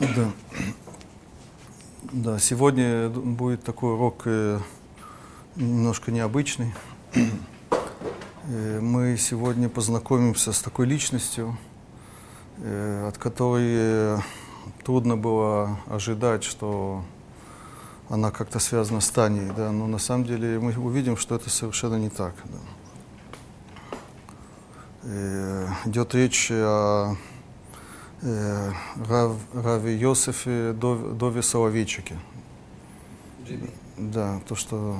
Да. Да, сегодня будет такой урок э, немножко необычный. Э, мы сегодня познакомимся с такой личностью, э, от которой трудно было ожидать, что она как-то связана с Таней, да, но на самом деле мы увидим, что это совершенно не так. Да. Идет речь о Рав, Раве Йосифе Дов, Дове Соловейчике. Да, то, что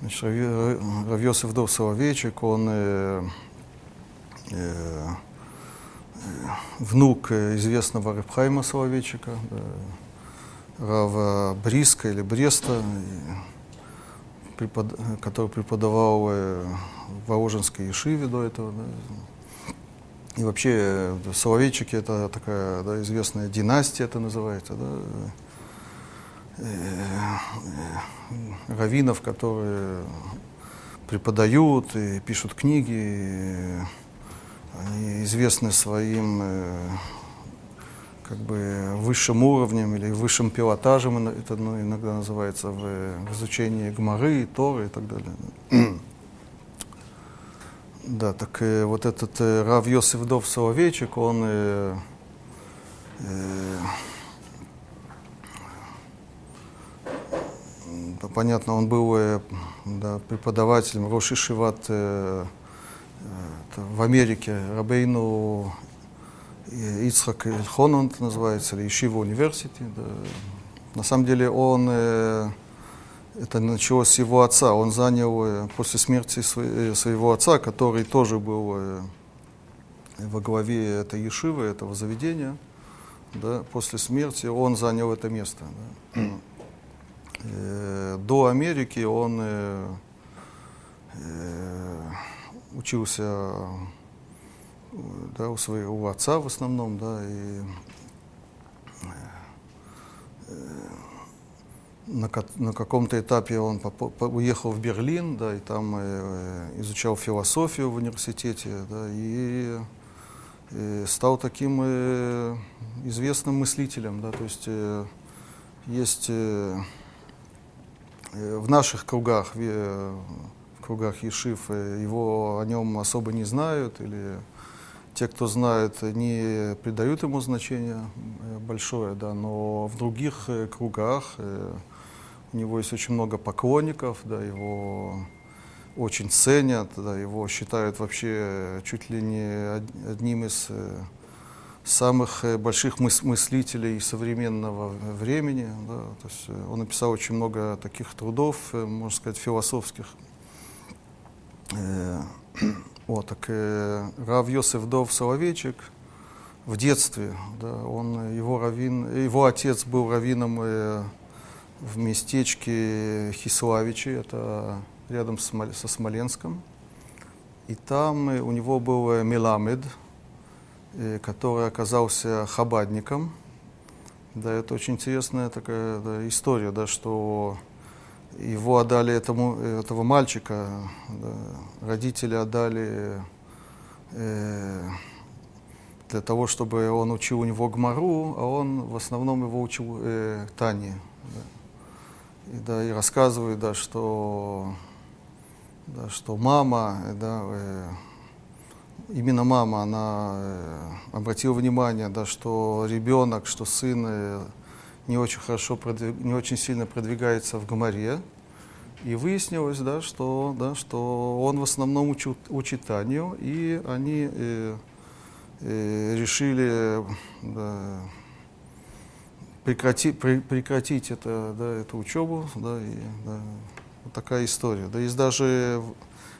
значит, Рав, Йосиф Дов Соловейчик, он э, э, внук известного Рабхайма Соловейчика, да, Рава Бриска или Бреста, препод... который преподавал в Воложенской Ешиве до этого. Да. И вообще Соловейчики это такая да, известная династия, это называется, да, раввинов, которые преподают и пишут книги, они известны своим как бы высшим уровнем или высшим пилотажем, это ну, иногда называется в, в изучении Гмары, Торы и так далее. Да, так э, вот этот э, Рав Йосиф Дов Соловейчик, он э, э, понятно, он был э, да, преподавателем Роши Шиват э, э, в Америке, Рабейну Ицхак Эльхон называется, или Ишива Университи. Да. На самом деле он, э, это началось с его отца, он занял э, после смерти э, своего отца, который тоже был э, во главе этой Ешивы, этого заведения, да, после смерти он занял это место. Да. До Америки он учился да, у своего отца в основном, да, и на, на каком-то этапе он уехал в Берлин, да, и там э, изучал философию в университете, да, и, и стал таким э, известным мыслителем, да, то есть э, есть э, в наших кругах, в, в кругах Ешив, его о нем особо не знают или те, кто знает, не придают ему значения э, большое, да, но в других э, кругах э, него есть очень много поклонников, да, его очень ценят, да, его считают вообще чуть ли не одним из самых больших мыс мыслителей современного времени. Да, то есть он написал очень много таких трудов, можно сказать, философских. Вот, так э, Рав Йосеф Дов Соловейчик в детстве, да, он, его, раввин, его отец был раввином э, в местечке Хиславичи, это рядом со Смоленском. И там э, у него был э, Меламед, э, который оказался хабадником. Да, это очень интересная такая да, история, да, что его отдали этому, этого мальчика, да, родители отдали э, для того, чтобы он учил у него гмару, а он в основном его учил э, Тане. Да. И, да, и рассказывает, да, что, да, что мама, да, э, именно мама, она э, обратила внимание, да, что ребенок, что сын э, не очень хорошо, не очень сильно продвигается в Гоморе. И выяснилось, да, что, да, что он в основном учит, Таню, и они э, э, решили да, прекрати, при, прекратить это, да, эту учебу. Да, и, да, вот такая история. Да, есть даже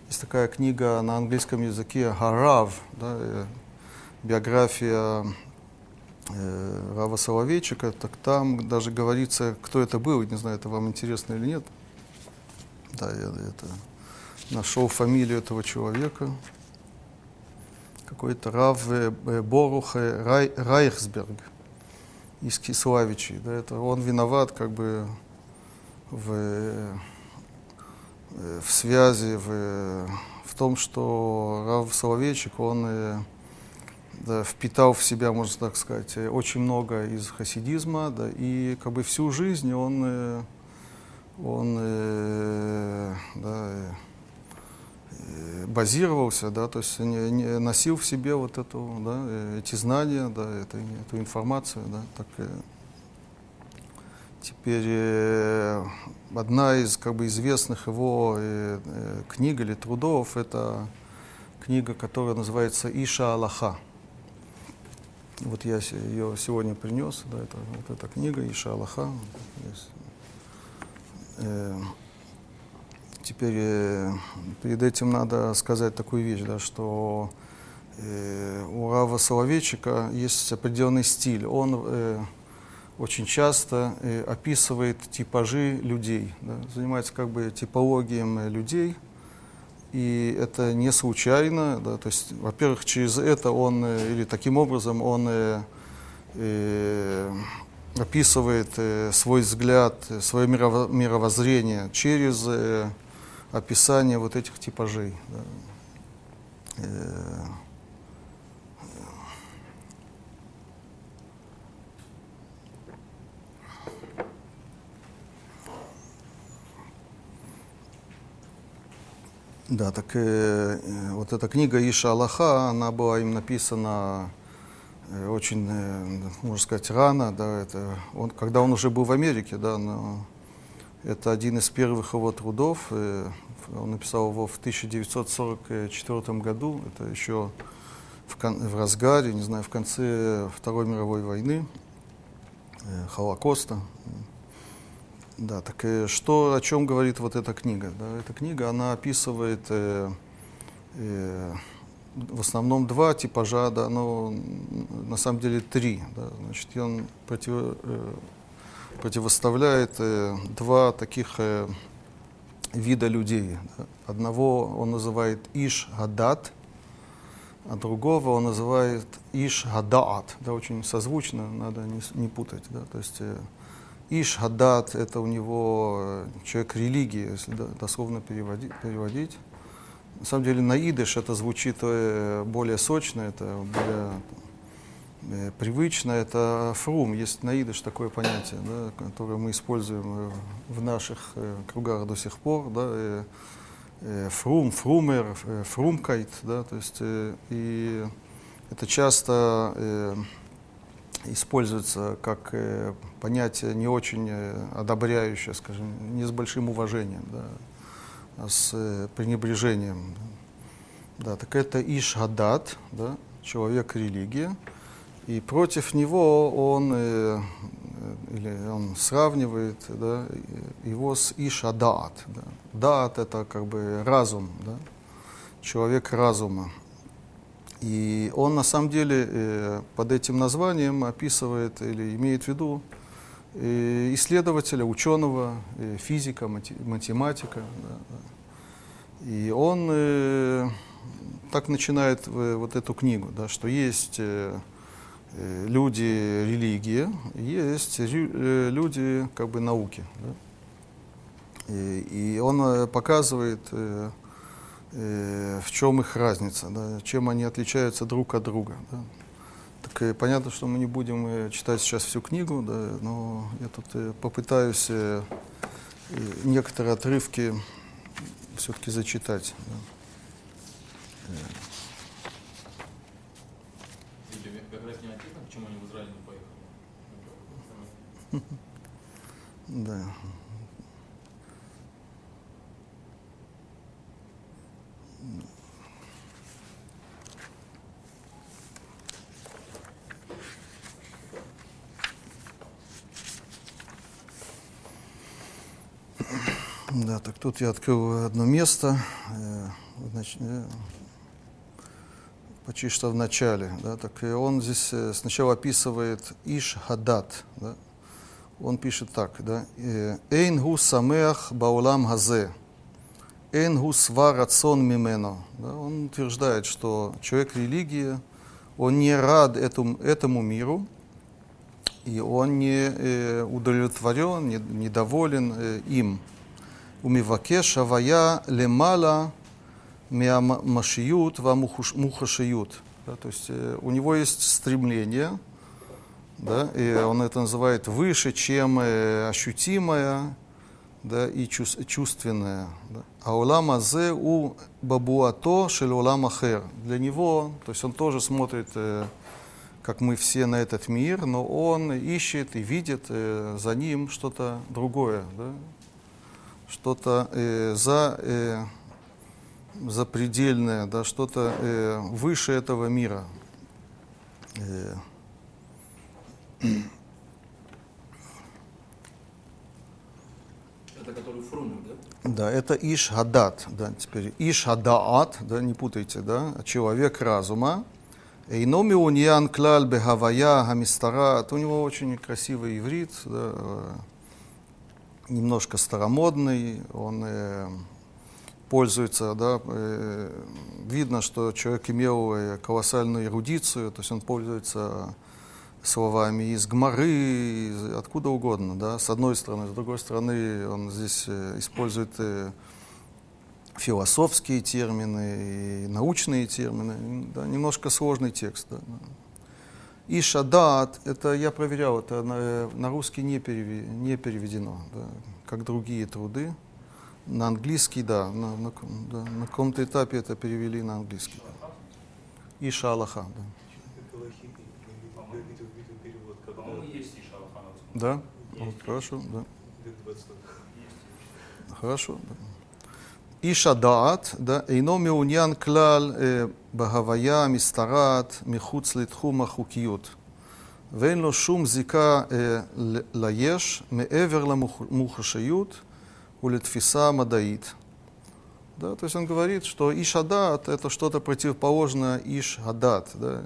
есть такая книга на английском языке «Харав», да, э, биография э, Рава Соловейчика, так там даже говорится, кто это был, не знаю, это вам интересно или нет. Да, я это нашел фамилию этого человека. Какой-то Рав э, Борух Рай, Райхсберг из Киславичей. Да, это он виноват как бы в, э, в связи, в, в том, что Рав Соловейчик, он э, да, впитал в себя, можно так сказать, очень много из хасидизма, да, и как бы всю жизнь он, он да, базировался, да, то есть не, не носил в себе вот эту, да, эти знания, да, это, эту информацию, да, так Теперь э, одна из как бы известных его э, э, книг или трудов это книга, которая называется Иша Аллаха. Вот я ее сегодня принес, да, это вот эта книга Иша Аллаха. Э, теперь э, перед этим надо сказать такую вещь, да, что э, у Рава Соловейчика есть определенный стиль. Он э, очень часто э, описывает типажи людей, да, занимается как бы типологией людей, и это не случайно, да, то есть, во-первых, через это он, э, или таким образом он э, э, описывает э, свой взгляд, свое мирово мировоззрение через э, описание вот этих типажей. Да. Э, Да, так э, вот эта книга Иша Аллаха, она была им написана э, очень, э, можно сказать, рано, да, это он, когда он уже был в Америке, да, но это один из первых его трудов, э, он написал его в 1944 году, это еще в, кон, в разгаре, не знаю, в конце Второй мировой войны, э, Холокоста. Да, так и что, о чем говорит вот эта книга? Да, эта книга, она описывает э, э, в основном два типажа, да, но на самом деле три. Да, значит, он против, э, противоставляет э, два таких э, вида людей. Одного он называет Иш Гадат, а другого он называет Иш Гадаат. Да, очень созвучно, надо не, не путать. Да, то есть, э, Иш Хадат – это у него человек религии, если дословно переводить. переводить. На самом деле на идыш это звучит более сочно, это более привычно. Это фрум, есть на идыш такое понятие, да, которое мы используем в наших кругах до сих пор. Да, фрум, фрумер, фрумкайт, да, то есть и это часто используется как э, понятие не очень э, одобряющее, скажем, не с большим уважением, да, а с э, пренебрежением. Да, так это Иш-Гадат, да, человек-религия, и против него он, э, или он сравнивает да, его с Иш-Адаат. Да. Даат – это как бы разум, да, человек разума. И он на самом деле э, под этим названием описывает или имеет в виду э, исследователя, ученого, э, физика, математика. Да, да. И он э, так начинает э, вот эту книгу, да, что есть э, э люди религии, есть э, люди как бы науки. Да. И, и он показывает э, э, в чем их разница, да, чем они отличаются друг от друга. Да. Так э, понятно, что мы не будем э, читать сейчас всю книгу, да, но я тут э, попытаюсь э, э некоторые отрывки все-таки зачитать. Да. Да. Да, так тут я открыл одно место, э, э, почти что в начале. Да, так и он здесь э, сначала описывает Иш Хадат. Да, он пишет так, да, «Э, «Эйнгу самеах баулам газе, эйнгу сва рацион мимено». Да, он утверждает, что человек религии, он не рад этому, этому миру, и он не э, удовлетворен, не, недоволен э, им. «Умивакеш шавая лемала мя машиют ва мухашиют». Да, то есть э, у него есть стремление – да, и он это называет выше, чем э, ощутимое да, и чувственное. А улам азе у бабуато шель улам ахер. Для него, то есть он тоже смотрит, э, как мы все на этот мир, но он ищет и видит э, за ним что-то другое, да, что-то за, э, запредельное, да, что-то э, выше этого мира. Э, да? Это Иш Хадат, да, теперь Иш Хадаат, да, не путайте, да, человек разума. Эйно миуньян клаль бехавая хамистарат. У него очень красивый иврит, да, э, немножко старомодный, он э, пользуется, да, э, видно, что человек имел э, колоссальную эрудицию, то есть он пользуется словами из Гмары, откуда угодно, да, с одной стороны, с другой стороны он здесь э, использует э, философские термины и научные термины, да, немножко сложный текст. Да. И шадат, это я проверял, это на, на русский не, переве, не переведено, да, как другие труды. На английский, да, на, на, да, на каком-то этапе это перевели на английский. Иша Аллаха, да. Да? Вот, хорошо, да. Хорошо, да. איש הדעת, אינו מעוניין כלל בהוויה המשתרעת מחוץ לתחום החוקיות, ואין לו שום זיקה ליש מעבר למוחשיות ולתפיסה מדעית. Да, то есть он говорит, что Ишадат это что-то противоположное Иш-Адат. Да.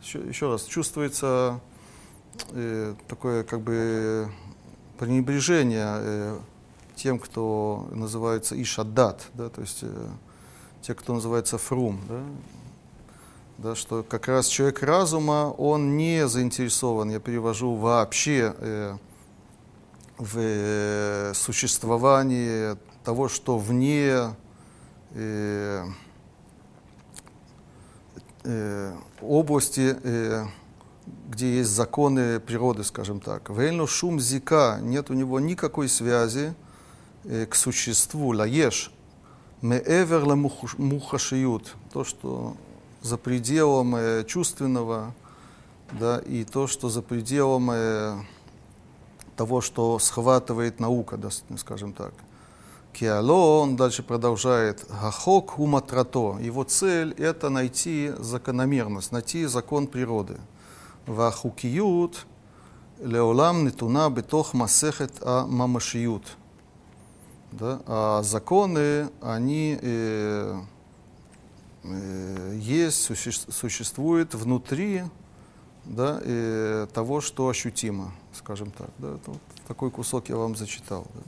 Еще, еще раз, чувствуется э, такое как бы пренебрежение э, тем, кто называется Ишадат, да, то есть э, те, кто называется Фрум, да, да, что как раз человек разума, он не заинтересован, я перевожу вообще э, в э, существовании того, что вне э, э, области э, где есть законы природы, скажем так. Вельну шум зика, нет у него никакой связи э, к существу, лаеш, меэвер мухашиют, то, что за пределом э, чувственного, да, и то, что за пределом э, того, что схватывает наука, да, скажем так. Киало, он дальше продолжает, гахок уматрато. Его цель – это найти закономерность, найти закон природы. והחוקיות לעולם נתונה בתוך מסכת הממשיות. Да? А законы, они э, э, есть, суще, существуют внутри да, э, того, что ощутимо, скажем так. Да? Вот такой кусок я вам зачитал. Да?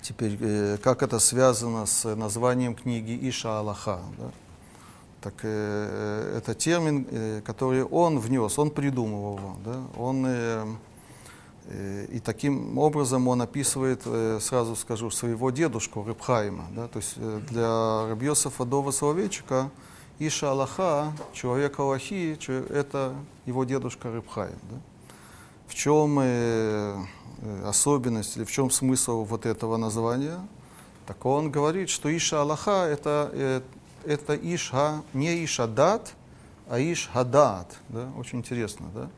Теперь, э, как это связано с названием книги Иша Аллаха? Да? Так э, это термин, э, который он внес, он придумывал его. Да? Он, э, э, и таким образом он описывает, э, сразу скажу, своего дедушку Рыбхайма. Да? То есть э, для Рабьосафа Дова Соловейчика Иша Аллаха, человек Аллахи, это его дедушка Рыбхайм. Да? В чем э, э, особенность или в чем смысл вот этого названия? Так он говорит, что Иша Аллаха это э, это Ишха, не Ишадат, а Ишхадат. Да? Очень интересно, да?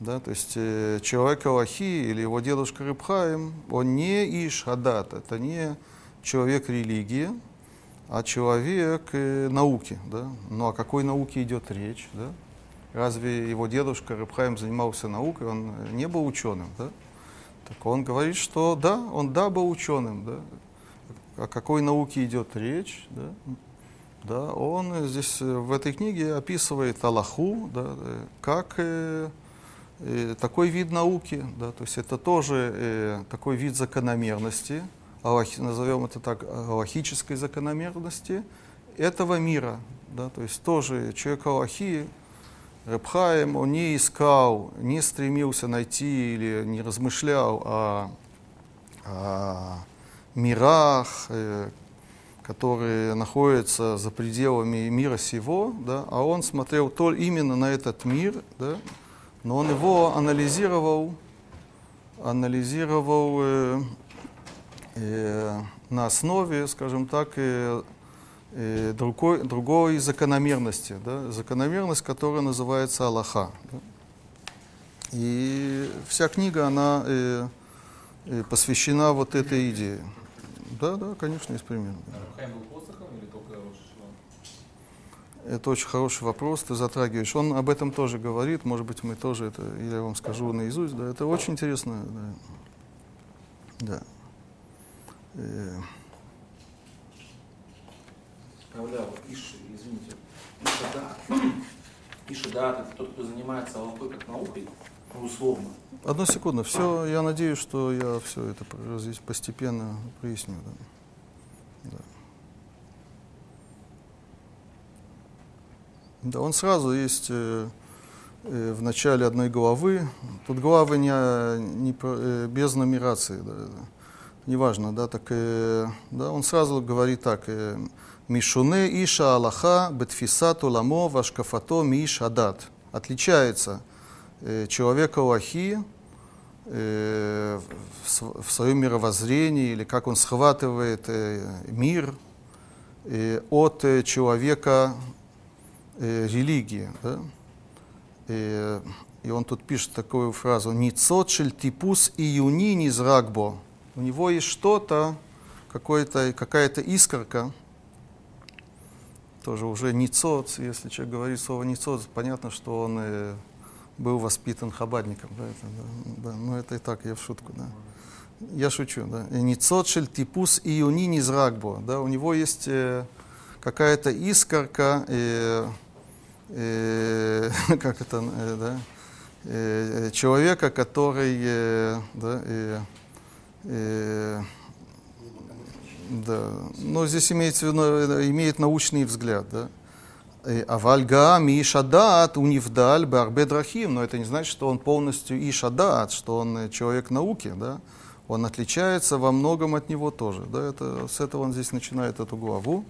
Да, то есть э, человек Аллахи или его дедушка Рыбхаим, он не Ишхадат, это не человек религии, а человек э, науки. Да? Ну о какой науке идет речь? Да? Разве его дедушка Рыбхаим занимался наукой, он не был ученым? Да? Так он говорит, что да, он да был ученым. Да? О какой науке идет речь? Да? Да, он здесь э, в этой книге описывает Аллаху да, э, как э, э, такой вид науки, да, то есть это тоже э, такой вид закономерности, аллах, назовем это так, аллахической закономерности этого мира, да, то есть тоже человек Аллахи, Рабхаем, он не искал, не стремился найти или не размышлял о, о мирах, э, который находится за пределами мира сего, да, а он смотрел то именно на этот мир, да, но он его анализировал, анализировал э, э, на основе, скажем так, э, э, другой, другой закономерности, да, закономерность, которая называется Аллаха. Да. И вся книга, она э, э, посвящена вот этой идее. Да, да, конечно, есть пример. Да. Это очень хороший вопрос, ты затрагиваешь. Он об этом тоже говорит, может быть, мы тоже это, я вам скажу наизусть, да, это очень интересно, да. да. Э... Иш, извините, Ишадат, Ишадат, это тот, кто занимается алфой как наукой, условно. Одну секунду, все, я надеюсь, что я все это здесь постепенно проясню. Да. Да. да, он сразу есть э, э, в начале одной главы. Тут главы не, не э, без нумерации, да, неважно, да, так, э, да, он сразу говорит так. Э, Мишуне Иша Аллаха Бетфисату Ламо Вашкафато Миш Адат. Отличается Э, человека Аллахи э, в своем мировоззрении, или как он схватывает э, мир от человека религии. Да? И, и он тут пишет такую фразу «Ницотшель типус июни низрагбо». У него есть что-то, какая-то искорка, тоже уже ницот, если человек говорит слово ницот, понятно, что он был воспитан хабадником. Да, это, да, да, ну это и так, я в шутку, да. Я шучу, да. Ницотшель типус июни низрагбо, да, у него есть э, какая-то искорка, э, э, как это, э, да, э, человека, который, э, да, э, э, да, но здесь имеется э, имеет научный взгляд, да. Авальга Мишадат унивдаль барбе драхим, но это не значит, что он полностью Ишадат, что он человек науки, да? Он отличается во многом от него тоже, да? Это, с этого он здесь начинает эту главу.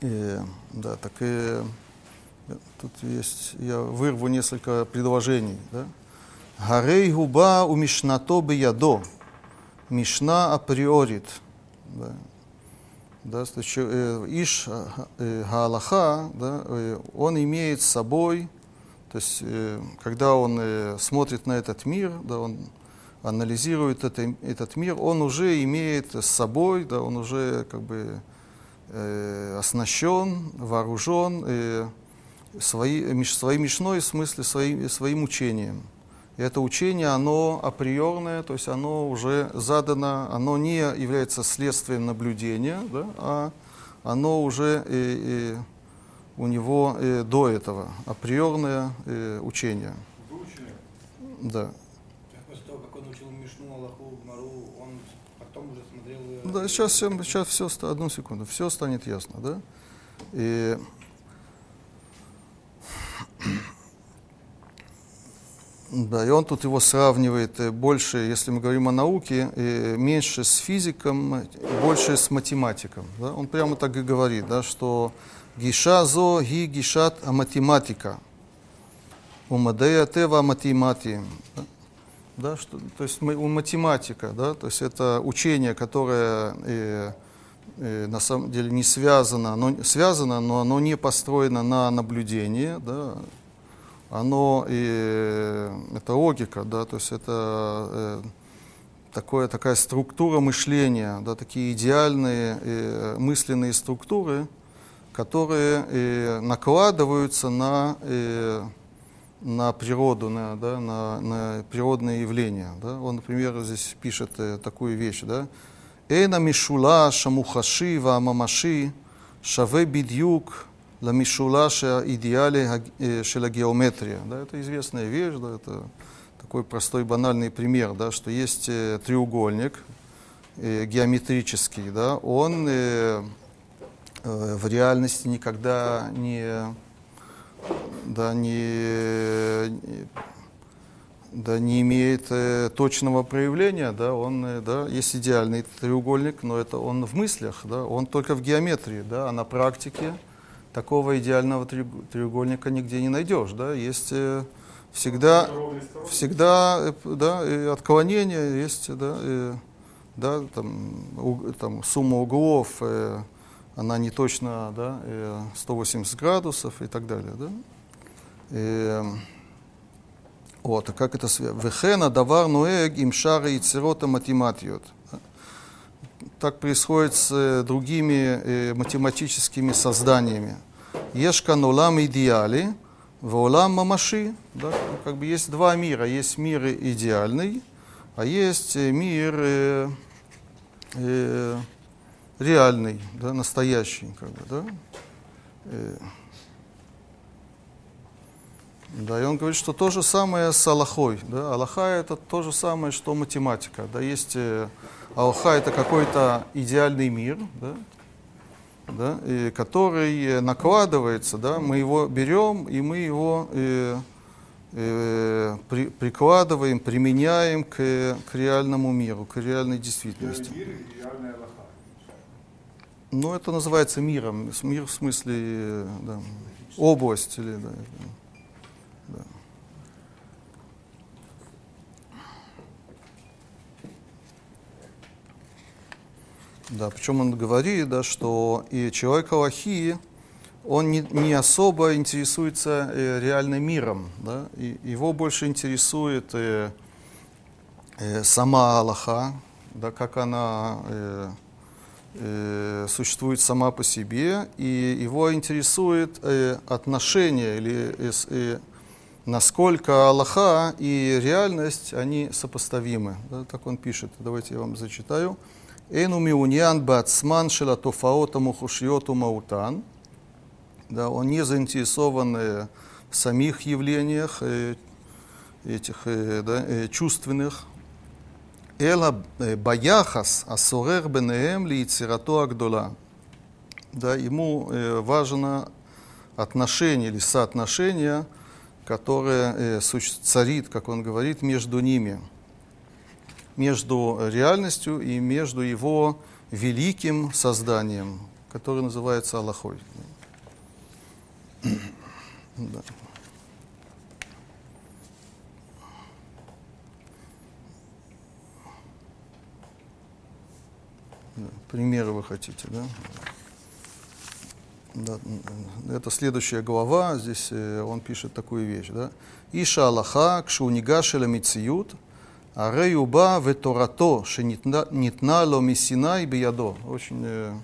И, да, так и тут есть, я вырву несколько предложений, да? Гарей губа у мишнато ядо, мишна априорит, да? Да, э, Иш э, Галаха, да, э, он имеет с собой, то есть когда он смотрит на этот мир, да, он анализирует это, этот мир, он уже имеет с собой, да, он уже как бы э, оснащен, вооружен э, своей, своей мишной, в смысле своим, своим учением. Это учение, оно априорное, то есть оно уже задано, оно не является следствием наблюдения, да, а оно уже и, и у него и до этого априорное и, учение. Выучили? Да. После того, как он учил Мишну, Аллаху, Мару, он потом уже смотрел... Да, сейчас, сейчас все, одну секунду, все станет ясно, да? И Да, и он тут его сравнивает э, больше, если мы говорим о науке, э, меньше с физиком, больше с математиком. Да? Он прямо так и говорит, да, что гиша зо ги гишат а математика. Умадея тева математием. Да? Что, то есть мы, у математика, да, то есть это учение, которое э, э, на самом деле не связано, оно связано, но оно не построено на наблюдении, да, оно и это логика, да, то есть это э, такое, такая структура мышления, да, такие идеальные э, мысленные структуры, которые э, накладываются на, э, на природу, на, да, на, на природные явления. Да. Он, например, здесь пишет э, такую вещь, да, «Эна мишула шамухаши ва мамаши шаве бидюк Ламишулаша идеале шела геометрия. Да, это известная вещь, да, это такой простой банальный пример, да, что есть э, треугольник э, геометрический, да, он э, э, в реальности никогда не, да, не, да, не имеет э, точного проявления, да, он, э, да, есть идеальный треугольник, но это он в мыслях, да, он только в геометрии, да, а на практике такого идеального треуг- треугольника нигде не найдешь, да, есть э, всегда, всегда, э, да, и отклонения есть, да, э, да, там, уг- там сумма углов, э, она не точно, да, э, 180 градусов и так далее, да. Э, вот, а как это связано? Вехена давар нуэг им шары и церота математиот. Так происходит с э, другими э, математическими созданиями. Ешка нулам идеали, волам мамаши. Да? Ну, Как бы есть два мира. Есть мир идеальный, а есть э, мир э, э, реальный, да, настоящий. Как бы, да? Э, да, и он говорит, что то же самое с Аллахой. Да? Аллаха это то же самое, что математика. Да? Есть Аллаха это какой-то идеальный мир, да? Да? И который накладывается, да? мы его берем и мы его э, э, при- прикладываем, применяем к, к реальному миру, к реальной действительности. Ну, это называется миром. Мир в смысле э, да, область или да. Да, причем он говорит, да, что и человек Аллахи, он не, не особо интересуется э, реальным миром, да, и его больше интересует э, э, сама Аллаха, да, как она э, э, существует сама по себе, и его интересует э, отношение или э, э, насколько Аллаха и реальность, они сопоставимы. Да, так он пишет. Давайте я вам зачитаю. Эну миуньян бацман шелатофаота мухушиоту маутан. Да, он не заинтересован э, в самих явлениях э, этих э, да, э, чувственных, אלא ביחס השורר ביניהם ליצירתו הגדולה. Да, ему э, важно отношение или соотношение, которое э, суще- царит, как он говорит, между ними, между реальностью и между его великим созданием, которое называется Аллахой. Да. Примеры вы хотите, да? Да, это следующая глава, здесь э, он пишет такую вещь, да? Иша Аллаха, кшунига шеля мициют, аре юба веторато, шенитна ло мисинай биядо. Очень э,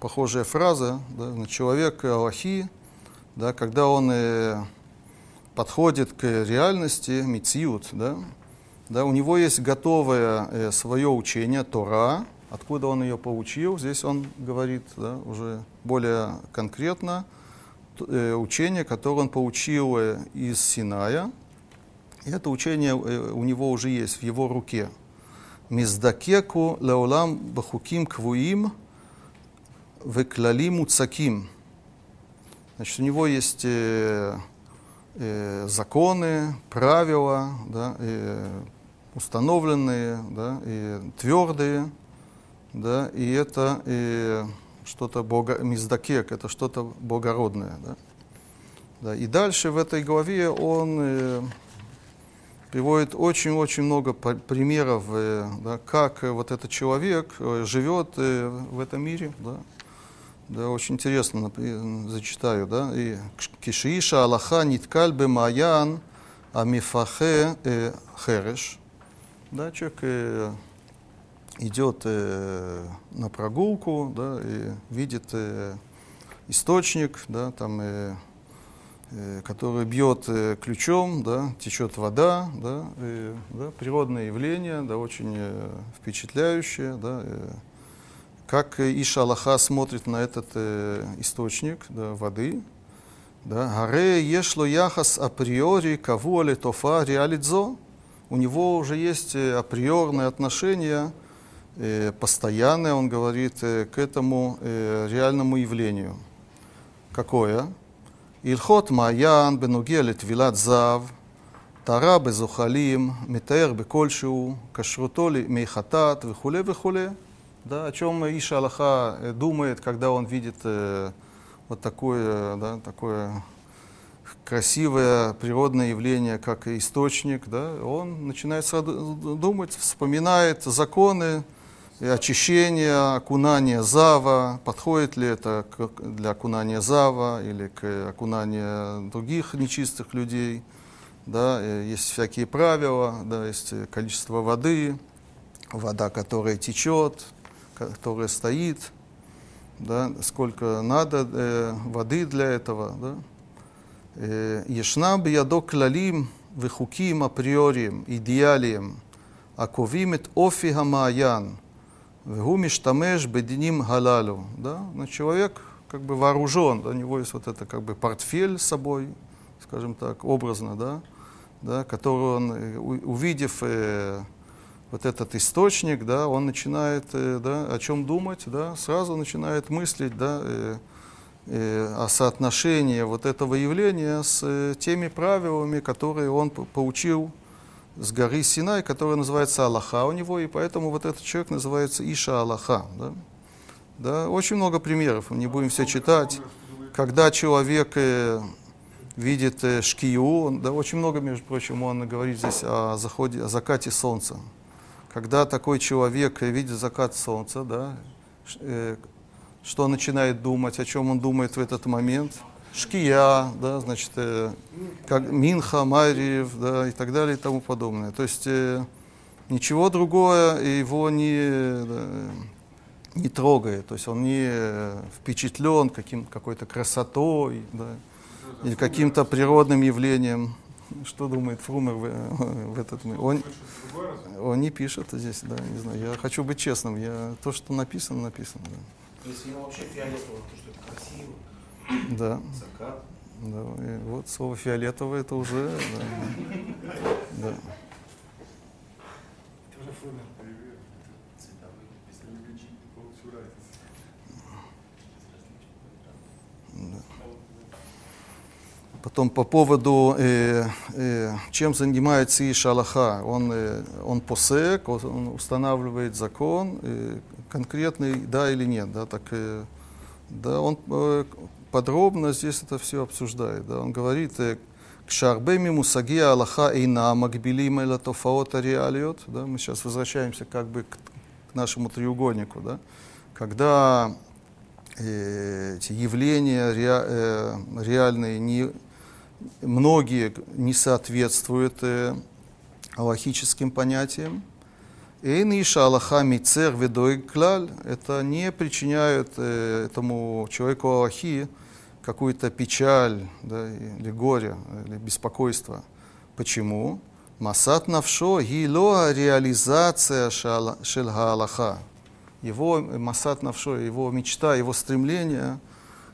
похожая фраза, да? на человек Аллахи, да, когда он э, подходит к реальности, мициют, да? Да, у него есть готовое э, свое учение, Тора, откуда он ее получил. Здесь он говорит да, уже более конкретно э, учение, которое он получил э, из Синая. И это учение э, у него уже есть в его руке. Миздакеку леолам бахуким квуим веклалим уцаким. Значит, у него есть э, э, законы, правила, да, э, установленные, да, и твердые, да, и это э, что-то бога, миздакек, это что-то благородное, да. Да, и дальше в этой главе он э, приводит очень-очень много примеров, э, да, как э, вот этот человек э, живет в этом мире, да. Да, очень интересно, например, зачитаю, да. И кишииша Аллаха ниткаль бемаян амифахе э, хереш. Да, человек э, идет э, на прогулку, да, и видит э, источник, да, там, э, э, который бьет э, ключом, да, течет вода, да, э, да, природное явление, да, очень впечатляющее, да, как Иша Аллаха смотрит на этот источник да, воды. Да, Гаре ешло яхас априори каву али тофа реалидзо. У него уже есть априорное отношение, э, постоянное, он говорит, к этому реальному явлению. Какое? Ильхот Маян бенуге литвилат зав, טהרה בזוחלים, מתאר בכלשהו, כשרותו מחטאת וכולי וכולי. Да, о чем Иша Аллаха думает, когда он видит э, вот такое, да, такое красивое природное явление, как источник, да, он начинает думать, вспоминает законы очищение, окунание зава, подходит ли это для окунания зава или к окунания других нечистых людей. Да, э, есть всякие правила, да, есть количество воды, вода, которая течет, которая стоит, да, сколько надо э, воды для этого. Да. Э, Ешнам ядок лалим вихуким априорием, идеалием, аковимит офи хамаян – Гумиш тамеш бединим галалю. Да? Но человек как бы вооружен, да? у него есть вот это как бы портфель с собой, скажем так, образно, да? Да, который он, э, увидев э, вот этот источник, да, он начинает э, да, о чем думать, да, сразу начинает мыслить да, э, э, о соотношении вот этого явления с э, теми правилами, которые он получил с горы Синай, которая называется Аллаха у него, и поэтому вот этот человек называется Иша Аллаха. Да? Да, очень много примеров, мы не будем все читать. Когда человек э, видит э, шкию, да, очень много, между прочим, он говорит здесь о, заходе, о закате солнца. Когда такой человек видит закат солнца, да, э, что он начинает думать, о чем он думает в этот момент. Шкия, да, значит, э, как Минха, Мариев, да, и так далее и тому подобное. То есть э, ничего другое его не, да, не трогает, то есть он не впечатлен каким, какой-то красотой да, или каким-то природным явлением. Что думает Фрумер в, в этот момент? Он, он не пишет здесь, да, не знаю. Я хочу быть честным. Я, то, что написано, написано. Да. Если ему вообще фиолетово, то что это красиво. Да. Закат. Да, и вот слово фиолетовое это уже. Да. да. Это уже фрумер. Потом по поводу, э, э, чем занимается Иша Аллаха. Он, э, он посек, он устанавливает закон, э, конкретный да или нет. Да, так, э, да, он э, подробно здесь это все обсуждает. Да? Он говорит, э, к Кшарбеми мусагия Аллаха эйна макбилим эла тофаота реалиот. Да? Мы сейчас возвращаемся как бы к, к нашему треугольнику. Да? Когда э, эти явления ре, э, реальные, не, многие не соответствуют э, аллахическим понятиям, Эйн иша Аллаха мицер ведой клаль, это не причиняет э, этому человеку Аллахи какую-то печаль да, или горе, или беспокойство. Почему? Масат навшо гило реализация шельга Аллаха. Его масат навшо, его мечта, его стремление,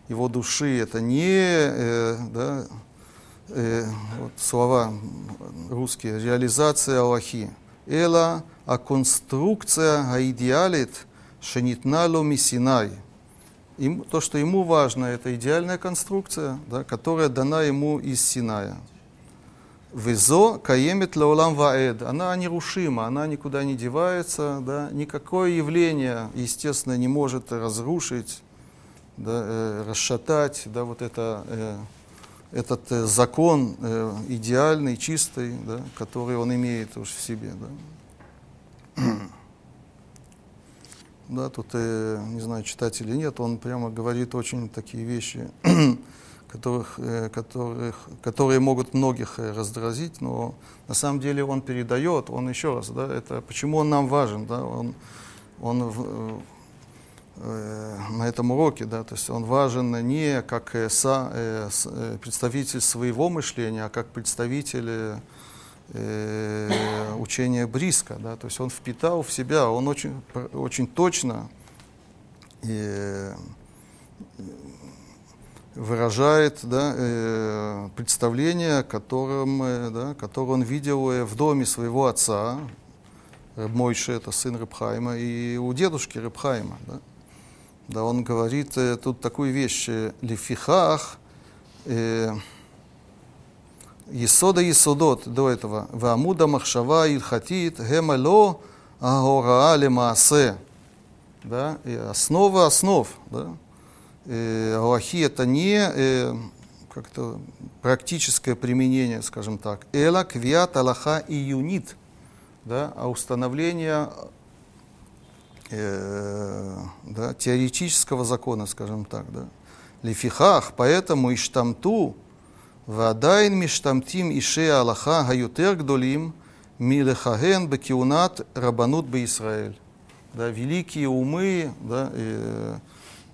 его души, это не э, да, э, вот слова русские, реализация Аллахи. Эла а конструкция аидеалит шенитнало мисинай. Им, то, что ему важно, это идеальная конструкция, да, которая дана ему из Синая. Везо каемет лаулам ваэд. Она нерушима, она никуда не девается. Да, никакое явление, естественно, не может разрушить, да, э, расшатать да, вот это э, этот э, закон э, идеальный, чистый, да, который он имеет уж в себе. Да. Да, тут, э, не знаю, читать или нет, он прямо говорит очень такие вещи, которых, э, которых, которые могут многих э, раздразить, но на самом деле он передает, он еще раз, да, это почему он нам важен, да, он, он в, Э, на этом уроке, да, то есть он важен не как э, со, э, э, представитель своего мышления, а как представитель э, учения Бриска, да, то есть он впитал в себя, он очень, очень точно и выражает да, э, представление, которым, э, да, которое он видел в доме своего отца, Мойше, это сын Рыбхайма, и у дедушки Рыбхайма. Да. Да, он говорит э, тут такую вещь, э, лифихах, э, Есода Есодот до этого. Вамуда Махшава Ильхатит Гемало Агораа Лемаасе. Да? И основа основ. Да? Э, Аллахи это не э, как-то практическое применение, скажем так. Эла квиат Аллаха и юнит. Да? А установление э, да, теоретического закона, скажем так. Да? Лифихах, поэтому иштамту ועדיין משתמטים אישי ההלכה היותר גדולים מלכהן בכהונת רבנות בישראל. Да, великие умы, да, э,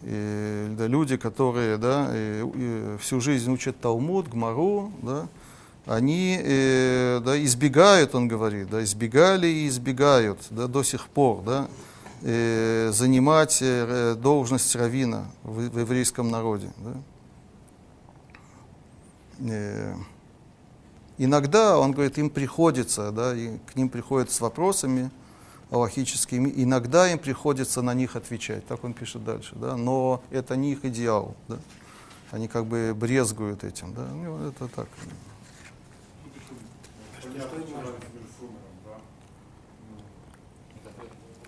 э, да, люди, которые да, э, э, всю жизнь учат Талмуд, Гмару, да, они э, да, избегают, он говорит, да, избегали и избегают да, до сих пор да, э, занимать э, должность равина в, в еврейском народе. Да. Э, иногда, он говорит, им приходится, да, и к ним приходят с вопросами аллахическими, иногда им приходится на них отвечать, так он пишет дальше, да, но это не их идеал, да, они как бы брезгуют этим, да, ну, это так.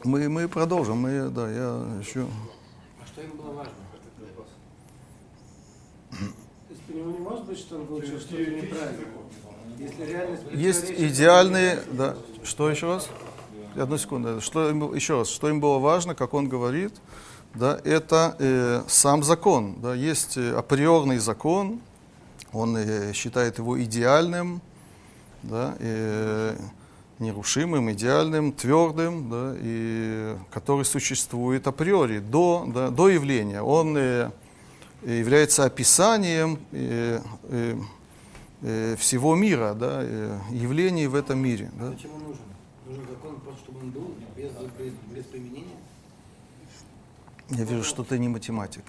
Мы, мы продолжим, мы, да, я еще... А что им было важно? У него не может быть, что он получил что-то неправильно. Если реальность Есть идеальные, да, что еще раз? Одну секунду. Что им, еще раз, что им было важно, как он говорит, да, это э, сам закон. Да, есть э, априорный закон, он э, считает его идеальным, да, э, нерушимым, идеальным, твердым, да, и который существует априори, до, да, до явления. Он э, является описанием э, э, э, всего мира, да, явлений в этом мире. Да. Зачем он нужен? Нужен закон просто, чтобы он был без, без, без применения? Я вижу, что ты не математик.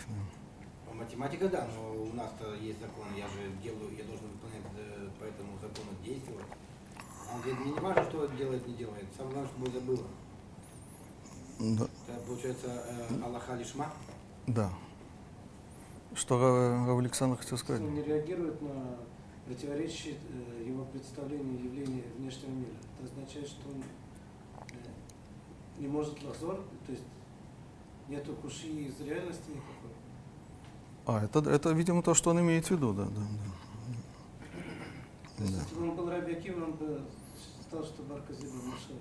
Ну, математика, да, но у нас-то есть закон, я же делаю, я должен выполнять по этому закону действовать. Он говорит, мне не важно, что делает, не делает, самое главное, чтобы забыло. Да. Это получается э, Аллаха лишма? Да. Что Рав Александр хотел сказать? Он не реагирует на противоречие э, его представлению явления внешнего мира. Это означает, что он э, не может лазор, то есть нету куши из реальности никакой. А, это, это, видимо, то, что он имеет в виду, да, да, да. То есть, да. если бы он был Раби Акива, он бы считал, что Барка Зиба Машех.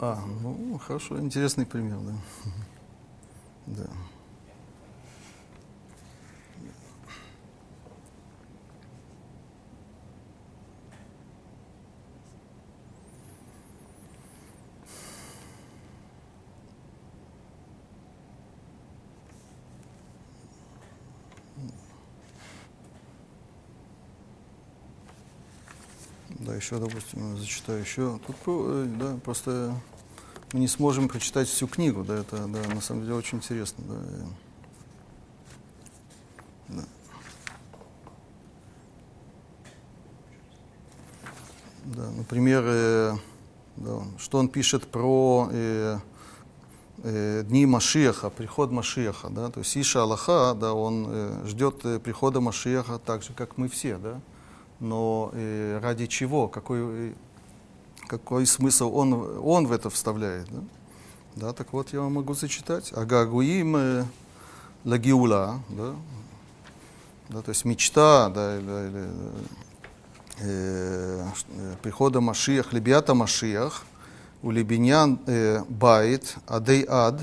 А, ну, хорошо, интересный пример, да. Да. Еще, допустим, зачитаю еще. Тут, э, да, просто мы не сможем прочитать всю книгу, да, это, да, на самом деле очень интересно, да. да. Да, например, э, да, что он пишет про э, э, дни Машеха, приход Машеха, да, то есть Иша Аллаха, да, он э, ждет э, прихода Машеха так же, как мы все, да, но э, ради чего, какой, э, какой смысл он, он в это вставляет. Да? да, так вот я вам могу зачитать. Агагуим э, лагиула, да? да, то есть мечта, да, или, или э, э, прихода Машиях, Лебята Машиях, у Лебенян э, Байт, Адей Ад,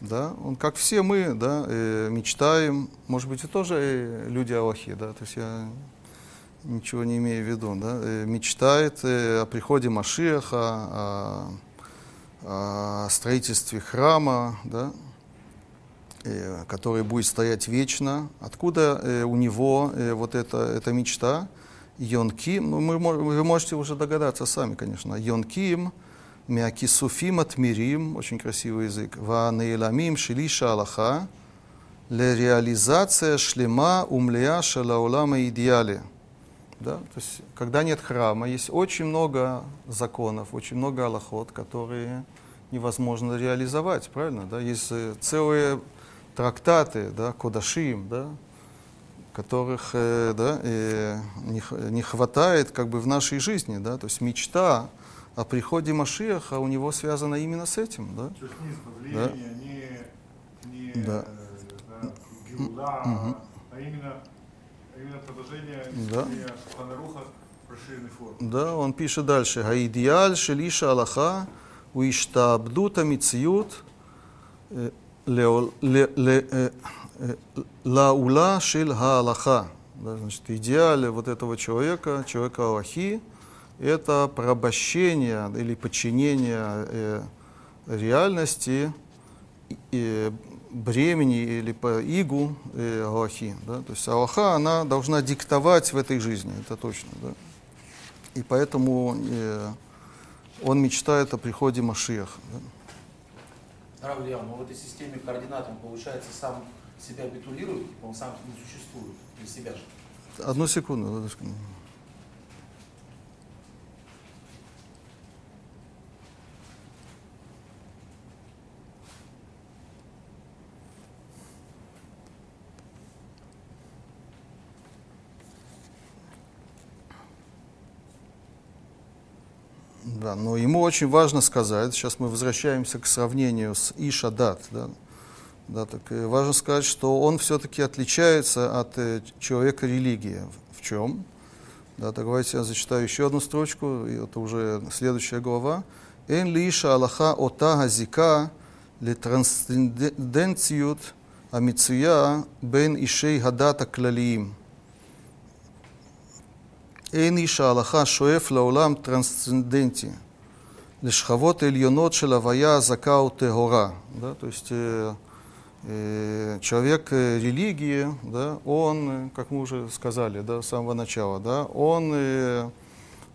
да, он как все мы, да, э, мечтаем, может быть, и тоже э, люди Аллахи, да, то есть я ничего не имея в виду, да, э, мечтает э, о приходе Машиаха, о, о строительстве храма, да, э, который будет стоять вечно. Откуда у него вот эта, эта мечта? Йонким, ну, мы, вы можете уже догадаться сами, конечно. Йонким, Мякисуфим отмирим, очень красивый язык. Ва нейламим шилиша Аллаха, ле реализация шлема умлея шалаулама идеале. Да? То есть, когда нет храма, есть очень много законов, очень много аллахот, которые невозможно реализовать, правильно? Да? Есть э, целые трактаты, да, кодашим, да, которых э, да, э, не, не хватает как бы в нашей жизни. Да? То есть мечта о приходе Машиаха у него связана именно с этим. Да? То есть не избавление, не, не Да. э, да, геула, Мгм. а именно, именно продолжение Да. в расширенной форме. Да, он пишет дальше. Гаидеаль шелиша Аллаха у иштабдута мициют э, э, э, лаула шель Аллаха. Да, значит, идеале вот этого человека, человека Аллахи, это порабощение или подчинение э, реальности и бремени или по игу э, Аллахи. Да? То есть Аллаха, она должна диктовать в этой жизни, это точно. Да? И поэтому э, он мечтает о приходе Машиаха. Да? Рав Илья, но в этой системе координат он, получается, сам себя битулирует, он сам не существует для себя же. Одну секунду. одну секунду. Да, но ему очень важно сказать, сейчас мы возвращаемся к сравнению с Ишадат, да, да, так э, важно сказать, что он все-таки отличается от э, человека религии. В чем? Да, так давайте я зачитаю еще одну строчку, и это уже следующая глава. Эн лиша Аллаха ота газика летрансценденциют амицуя бен ишей гадата клалиим. אין איש ההלכה שואף לעולם טרנסצנדנטי, לשכבות עליונות של הוויה זכה וטהורה. Да? То есть э, э, человек э, религии, да, он, э, как мы уже сказали да, с самого начала, да, он э,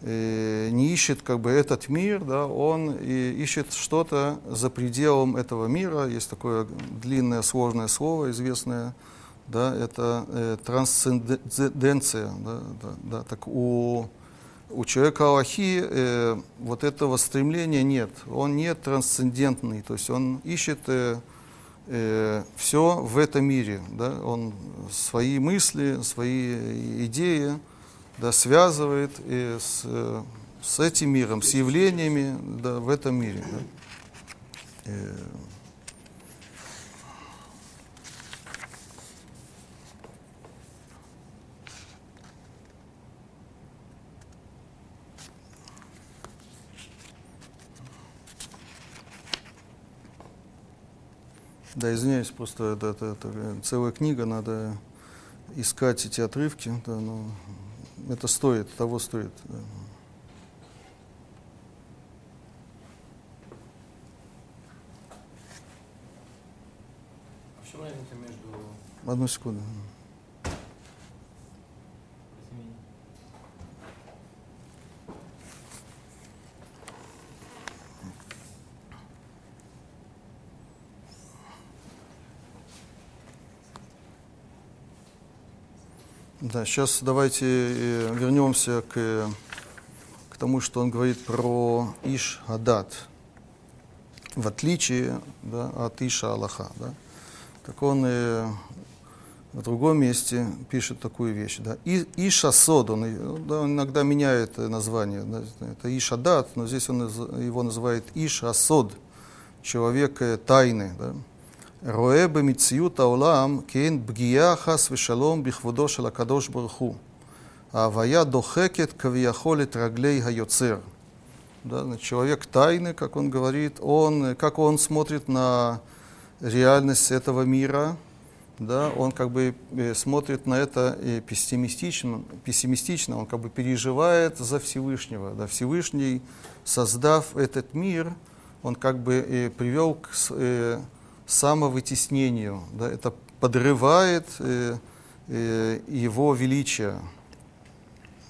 э, не ищет как бы этот мир, да, он э, ищет что-то за пределом этого мира. Есть такое длинное сложное слово, известное, да, это э, трансценденция, да, да, да. Так у, у человека Аллахи э, вот этого стремления нет, он не трансцендентный, то есть он ищет э, э, все в этом мире, да, он свои мысли, свои идеи да, связывает э, с, э, с этим миром, с явлениями да, в этом мире. Да. Да, извиняюсь, просто это, это- это целая книга, надо искать эти отрывки. Да, но это стоит, того стоит. да. А в чем разница между... Одну секунду. Да, сейчас давайте э, вернемся к, э, к тому, что он говорит про Иш Адат, в отличие да, от Иша Аллаха. Да. Так он э, в другом месте пишет такую вещь. Да. И, Иша Сод, он, э, да, он иногда меняет название. Да, это Иша Дат, но здесь он его называет Иша Сод, человек тайны. Да. רואה במציאות העולם כאין פגיעה חס ושלום בכבודו של הקדוש ברוך הוא. ההוויה דוחקת כביכול את רגלי היוצר. Да, значит, человек тайны, как он говорит, он, э, как он смотрит на реальность этого мира, да, он как бы э, смотрит на это э, пессимистично, пессимистично, он как бы переживает за Всевышнего. Да, Всевышний, создав этот мир, он как бы э, привел к с- э, самовытеснению. Да, это подрывает э, э, его величие.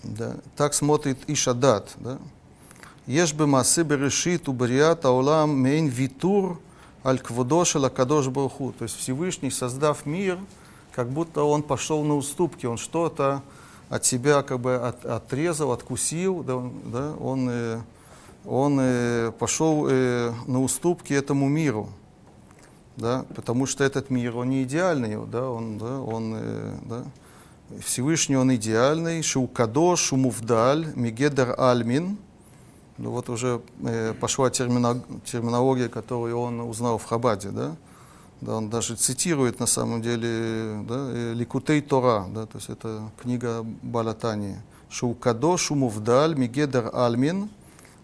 Да. Так смотрит Ишадат. Да. Ешь бы масы берешит убрият аулам мейн витур аль квудошел акадош баруху. То есть Всевышний, создав мир, как будто он пошел на уступки, он что-то от себя как бы от, отрезал, откусил, да, да, он, э, он э, пошел э, на уступки этому миру да, потому что этот мир, он не идеальный, да, он, да, он, э, да, Всевышний он идеальный, Шаукадош, Умувдаль, Мегедер Альмин. Ну вот уже э, пошла термино- терминология, которую он узнал в Хабаде, да? Да, он даже цитирует на самом деле да, э, Ликутей Тора, да, то есть это книга Балатани. Шаукадош, Умувдаль, Мегедер Альмин,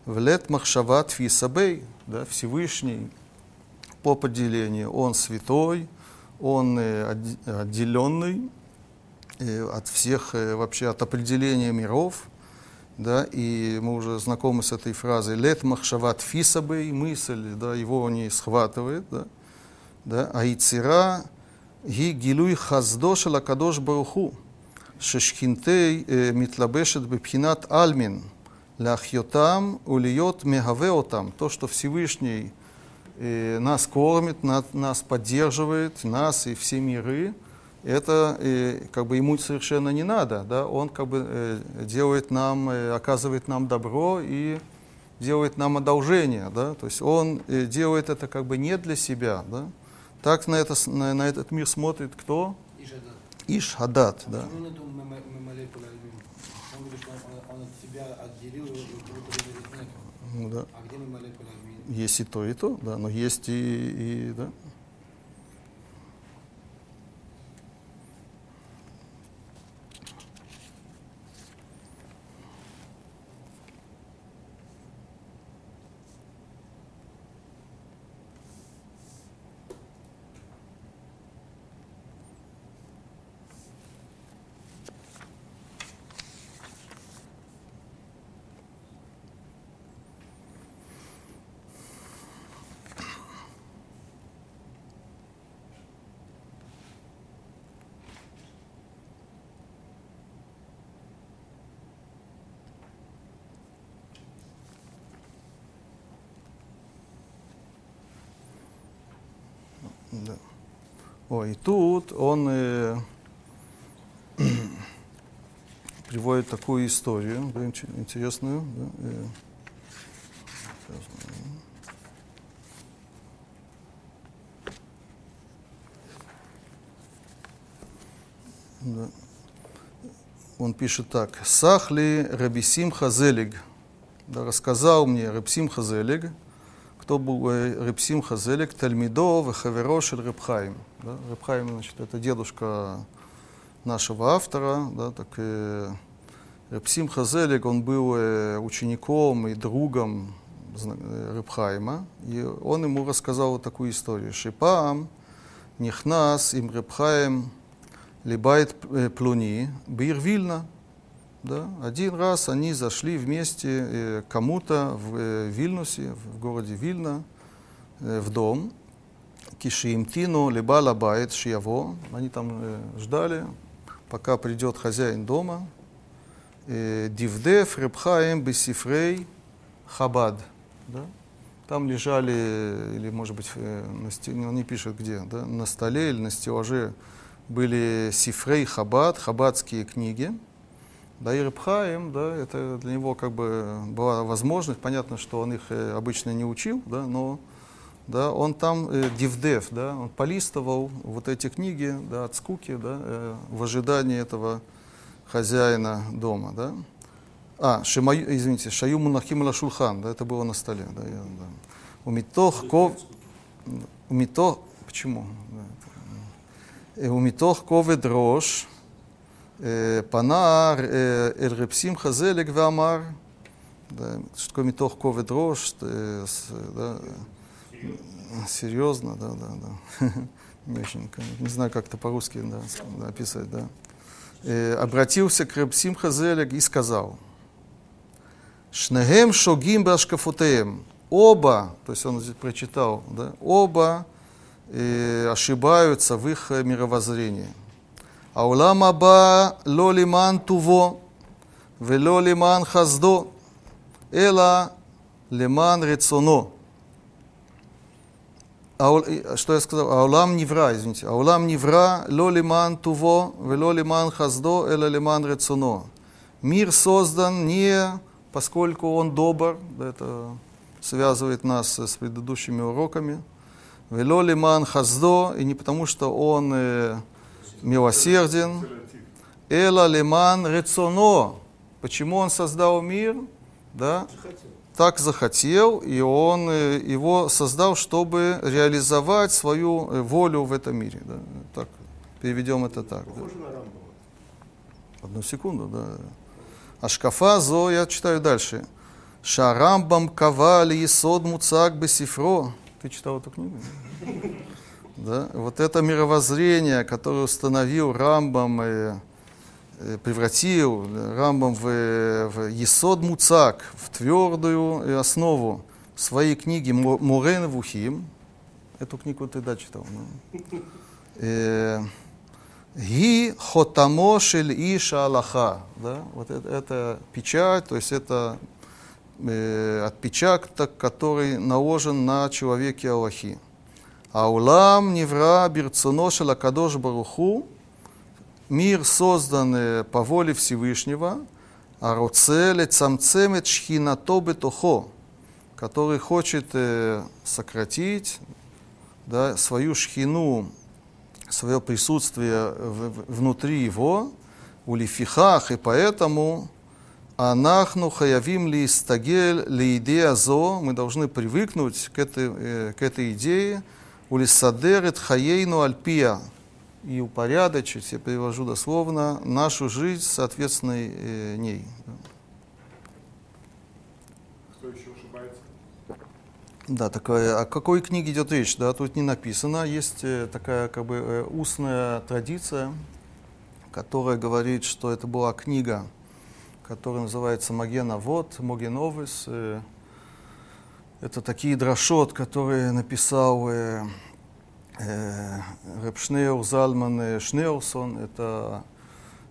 Влет Махшават Фисабей, да, Всевышний по поделению. Он святой, он э, отделенный э, от всех, э, вообще от определения миров. Да, и мы уже знакомы с этой фразой «Лет махшават фисабей» – мысль, да, его не схватывает. Да, да, «Аицира ги гилуй хаздош лакадош баруху» шешхинтей митлабешет бепхинат альмин, лахьотам улиот мегавеотам, то, что Всевышний – э, нас кормит, на- нас поддерживает, нас и все миры, это э, как бы ему совершенно не надо. Да? Он как бы э, делает нам, э, оказывает нам добро и делает нам одолжение. Да? То есть он делает это как бы не для себя. Да? Так на, это, на, на этот мир смотрит кто? Ишадат. Да? Он от себя отделил, и да. А где мемолекулы альбин? Есть и то, и то, да, но есть и, и да. Ой, и тут он э, приводит такую историю, да, инте- интересную. Да, э. Да. Он пишет так. Сахли Рабисим Хазелиг. Да, рассказал мне Рабсим Хазелиг, кто был э, Репсим Хазелик, Тальмидо, Вехаверо Репхаим. Да? Репхаим, значит, это дедушка нашего автора. Да? Так, э, Репсим Хазелик, он был э, учеником и другом э, Репхаима. И он ему рассказал вот такую историю. Шипам, Нихнас, им Репхаим, Либайт Плуни, Бир Вильна. Да? Один раз они зашли вместе э, кому-то в э, Вильнюсе, в городе Вильна, э, в дом. Кишиимтину либала байт шияво. Они там ждали, пока придет хозяин дома. Дивдев репхаем бесифрей хабад. Там лежали, или, может быть, на сте- ну, он не пишет где, да? на столе или на стеллаже были сифрей хабад, хабадские книги. Да, и да, это для него как бы была возможность, понятно, что он их э, обычно не учил, да, но да, он там э, дивдев, да, он полистывал вот эти книги, да, от скуки, да, э, в ожидании этого хозяина дома, да. А, шимаю, извините, шаю мунахим ла шулхан, да, это было на столе, да, я, да. У митох ков, у митох, почему? Да, это, э, у митох ковед אה, פנה אה, אל רב שמחה זלג ואמר, да, что такое מתוך כובד ראש, э, с- да, э, серьезно, да, да, да. Не очень, конечно, не знаю, как это по-русски да, с- да, описать, да. Э, Обратился к Реб Симха Зелег и сказал, Шнегем шогим башкафутеем. Оба, то есть он здесь прочитал, да, оба э, ошибаются в их э, мировоззрении. העולם הבא לא למען טובו ולא למען חסדו, אלא למען רצונו. Аул- Что я сказал? Аулам невра, извините. Аулам невра ло лиман туво, вело лиман хаздо, эла лиман рецуно. Мир создан не поскольку он добр, да, это связывает нас с предыдущими уроками, вело лиман хаздо, и не потому что он э, милосерден, Эла леман рецоно. Почему он создал мир? Да? Так захотел, и он э, его создал, чтобы реализовать свою э, волю в этом мире. Да? Так, переведем это так. Да? Одну секунду, да. Ашкафа зо, я читаю дальше. Шарамбам кавали сод муцак бесифро. Ты читал эту книгу? Да? Вот это мировоззрение, которое установил Рамбам, э, превратил Рамбам в, в Есод Муцак, в твердую основу своей книги Морен Вухим. Эту книгу ты да читал. да? Э, Ги хотамо шель иша Аллаха. Да? Вот это, это печать, то есть это э, отпечаток, который наложен на человеке Аллахи. Аулам невра бирцуно шел Акадош Баруху. Мир создан по воле Всевышнего. А роцеле цамцемет шхинато бетохо, который хочет э, сократить да, свою шхину свое присутствие внутри его, у лифихах, и поэтому анахну хаявим ли стагель ли идея зо, мы должны привыкнуть к этой, э, к этой идее, у лисадерет хаейну альпия, и упорядочить, я перевожу дословно, нашу жизнь соответственной э, ней. Кто еще ошибается? Да, такая, о какой книге идет речь? Да, тут не написано. Есть э, такая как бы э, устная традиция, которая говорит, что это была книга, которая называется Магена Вот, Могеновис. Это такие дрошот, которые написал э, э, Шнеур Зальман э, Шнеурсон. Это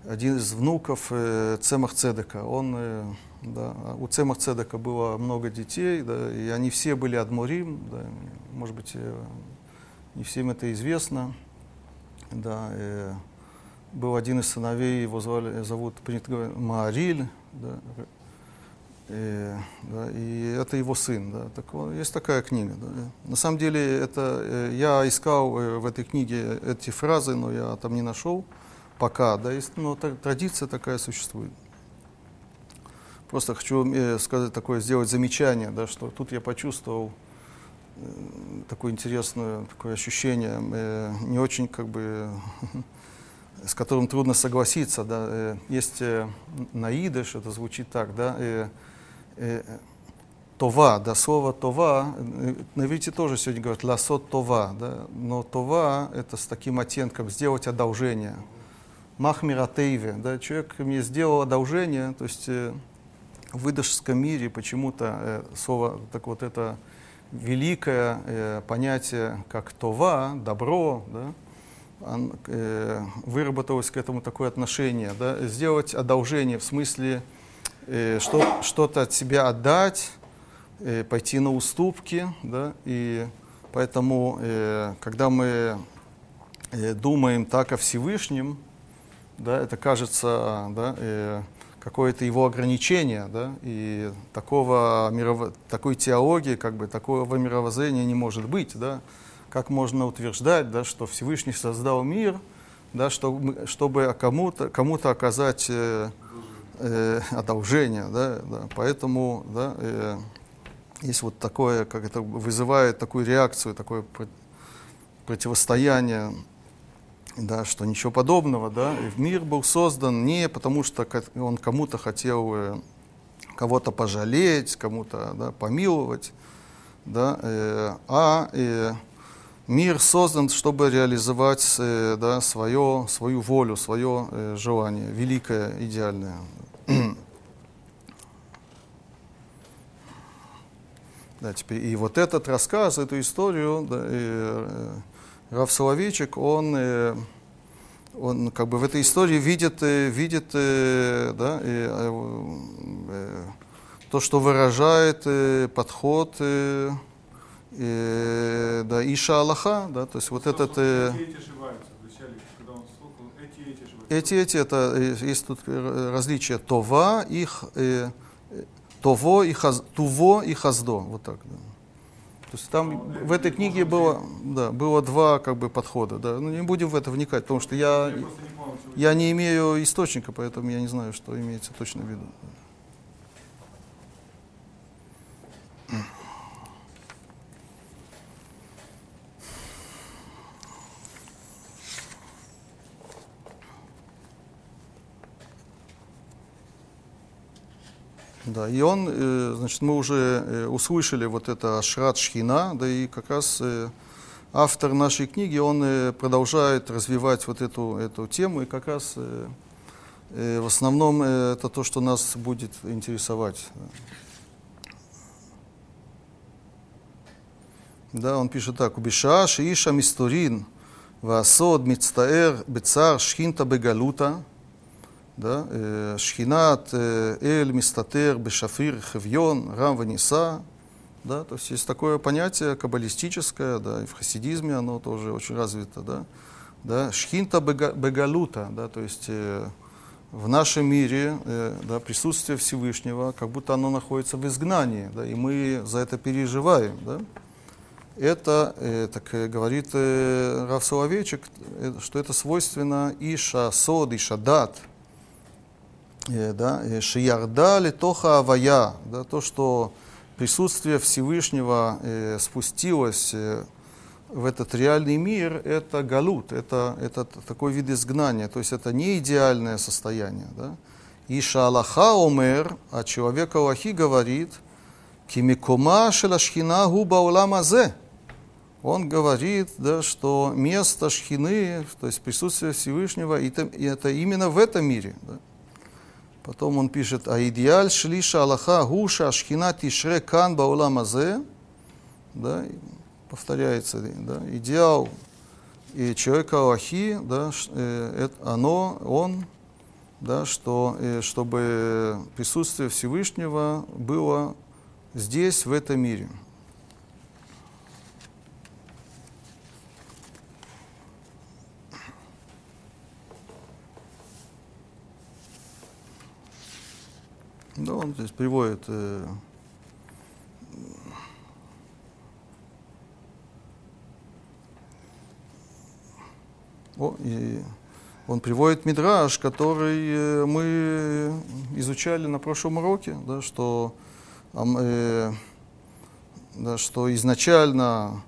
один из внуков э, Цемах Цедека. Он, э, да, у Цемах Цедека было много детей, да, и они все были адмурим, да, может быть, э, не всем это известно. Да, э, был один из сыновей, его звали, зовут, принято Маариль, да, э, да, и это его сын. Да, так, есть такая книга. Да. На самом деле, это, э, я искал э, в этой книге эти фразы, но я там не нашел пока, да, есть, но та- традиция такая существует. Просто хочу э, сказать такое, сделать замечание, да, что тут я почувствовал такое интересное такое ощущение, не очень как бы с которым трудно согласиться, да. Есть наидыш, это звучит так, да, Това, да, слово това, э, на иврите тоже сегодня говорят ласот това, да, но това это с таким оттенком сделать одолжение. Махмира Тейве, да, человек мне сделал одолжение, то есть э, в идышском мире почему-то э, слово, так вот это великое э, понятие, как това, добро, да, он, э, выработалось к этому такое отношение, да, сделать одолжение в смысле э, что, что-то от себя отдать, э, пойти на уступки, да, и поэтому, э, когда мы э, думаем так о Всевышнем, да, это кажется да, э, какое-то его ограничение, да, и такого мирово- такой теологии, как бы такого мировоззрения не может быть, да. Как можно утверждать, да, что Всевышний создал мир, да, что мы- чтобы кому-то кому оказать э, э, одолжение, да, да. Поэтому, да, э, есть вот такое, как это вызывает такую реакцию, такое про- противостояние да, что ничего подобного, да, и мир был создан не потому, что он кому-то хотел э, кого-то пожалеть, кому-то да, помиловать, да, э, а э, мир создан, чтобы реализовать э, да, свое, свою волю, свое э, желание, великое, идеальное. Да, теперь, и вот этот рассказ, эту историю, да, э, э, Раф Соловейчик, он, э, он как бы в этой истории видит, э, видит э, да, э, э, то, что выражает э, подход э, э, да, Иша Аллаха, да, то есть вот этот... э, Эти и эти ошибаются. Вначале, когда он слухал, эти и эти это э, есть тут э, различия Това, их, э, Тово и хаз, Туво и Хаздо, вот так. Да. То есть там в этой книге было, да, было два как бы подхода. Да. Ну, не будем в это вникать, потому что я. Я не имею источника, поэтому я не знаю, что имеется точно в виду. Да, и он, э, значит, мы уже э, услышали вот это Шрат Шхина, да и как раз э, автор нашей книги, он продолжает развивать вот эту, эту тему, и как раз в основном это то, что нас будет интересовать. Да, он пишет так, «Убиша шииша мисторин ваасод мицтаэр бецар шхинта бегалута» да, э, шхинат э, эль мистатер бешафир хевьон рам ваниса, да, то есть есть такое понятие каббалистическое, да, и в хасидизме оно тоже очень развито, да, да, шхинта бега- бегалута, да, то есть э, в нашем мире э, да, присутствие Всевышнего, как будто оно находится в изгнании, да, и мы за это переживаем, да. Это, э, так э, говорит э, Рав Соловейчик, э, что это свойственно Иша, Сод, Иша, Дат, э, да, э, Шиярда Литоха Авая, да, то, что присутствие Всевышнего э, спустилось э, в этот реальный мир, это галут, это, это такой вид изгнания, то есть это не идеальное состояние. Да? Иша Аллаха омер, а человек Аллахи говорит, кимикома шелашхина губа уламазе. Он говорит, да, что место шхины, то есть присутствие Всевышнего, это, это именно в этом мире. Да? Потом он пишет, а идеаль шлиша Аллаха гуша шхина тишре кан баулам да, повторяется, да, идеал и человека Аллахи, да, э, это оно, он, да, что, э, чтобы присутствие Всевышнего было здесь, в этом мире. Да, он здесь приводит э, о, и он приводит мидраж, который э, мы изучали на прошлом уроке, да, что, э, да, что изначально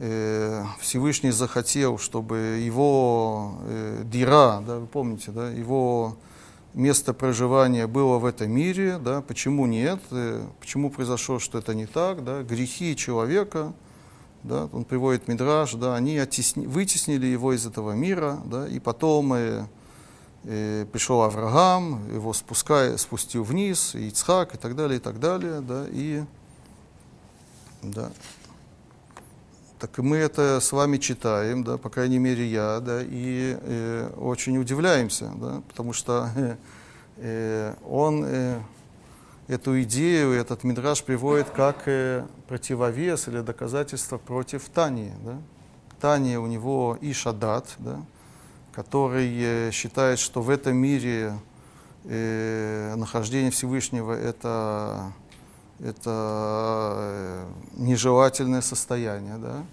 э, Всевышний захотел, чтобы его э, дира, да, вы помните, да, его место проживания было в этом мире, да, почему нет, э, почему произошло, что это не так, да, грехи человека, да, он приводит Мидраж, да, они оттесни- вытеснили его из этого мира, да, и потом э, э, пришел Авраам, его спускай, спустил вниз, и Ицхак, и так далее, и так далее, да, и, да, так и мы это с вами читаем, да, по крайней мере я, да, и э, очень удивляемся, да, потому что э, э, он э, эту идею, этот мидраж приводит как э, противовес или доказательство против Тании. Да. Тания у него Ишадат, да, который э, считает, что в этом мире э, нахождение Всевышнего это это э, нежелательное состояние, да,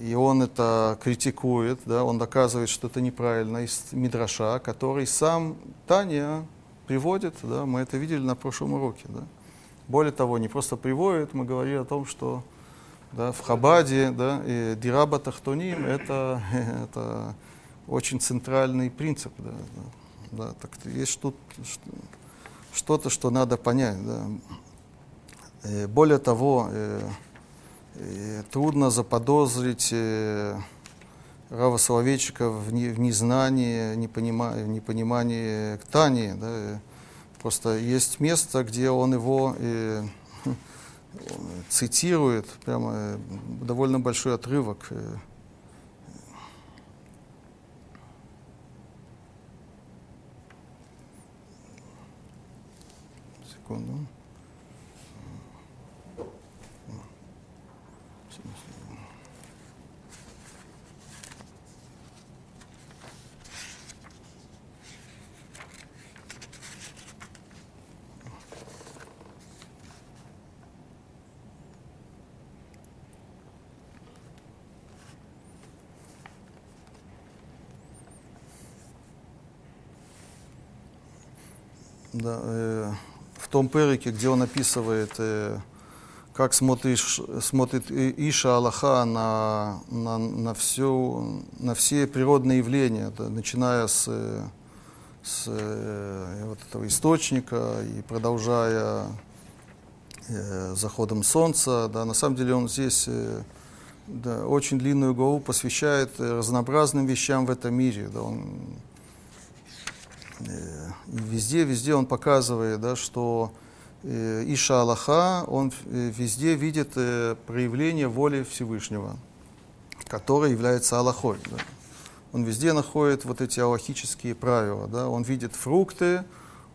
и он это критикует, да, он доказывает, что это неправильно из Мидраша, который сам Таня приводит, да, мы это видели на прошлом уроке, да. Более того, не просто приводит, мы говорили о том, что да, в Хабаде, да, и Дираба Тахтоним это, это очень центральный принцип, да, да, да, так есть тут что-то, что надо понять, да. Э, Более того, э, э, трудно заподозрить Рава Соловейчика в, не- в незнании, непонима- в непонимании Тани. Да. э. Просто есть место, где он его цитирует, прямо довольно большой отрывок. Секунду. Да, э, в том перике, где он описывает, э, как смотришь, смотрит Иша Аллаха на, на, на, всю, на все природные явления, да, начиная с, э, с э, вот этого источника и продолжая э, заходом солнца. Да, на самом деле он здесь э, да, очень длинную главу посвящает разнообразным вещам в этом мире. Да, он, и везде, везде он показывает, да, что э, Иша Аллаха, он э, везде видит э, проявление воли Всевышнего, которое является Аллахой. Да. Он везде находит вот эти аллахические правила. Да. Он видит фрукты,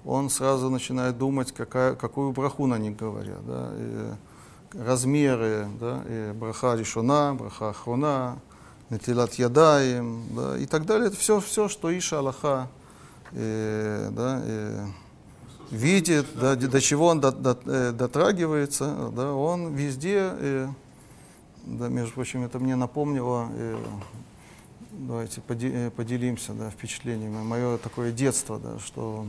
он сразу начинает думать, какая, какую браху на них говорят. Да. И размеры, да, и браха решена, браха ахрона, натилат ядаем, да, и так далее. Это все, все что Иша Аллаха э, да, э, видит, да, до чего он до- до- э, дотрагивается, да, он везде, э, да, между прочим, это мне напомнило, э, давайте поде- э, поделимся да, впечатлениями. Мое такое детство, да, что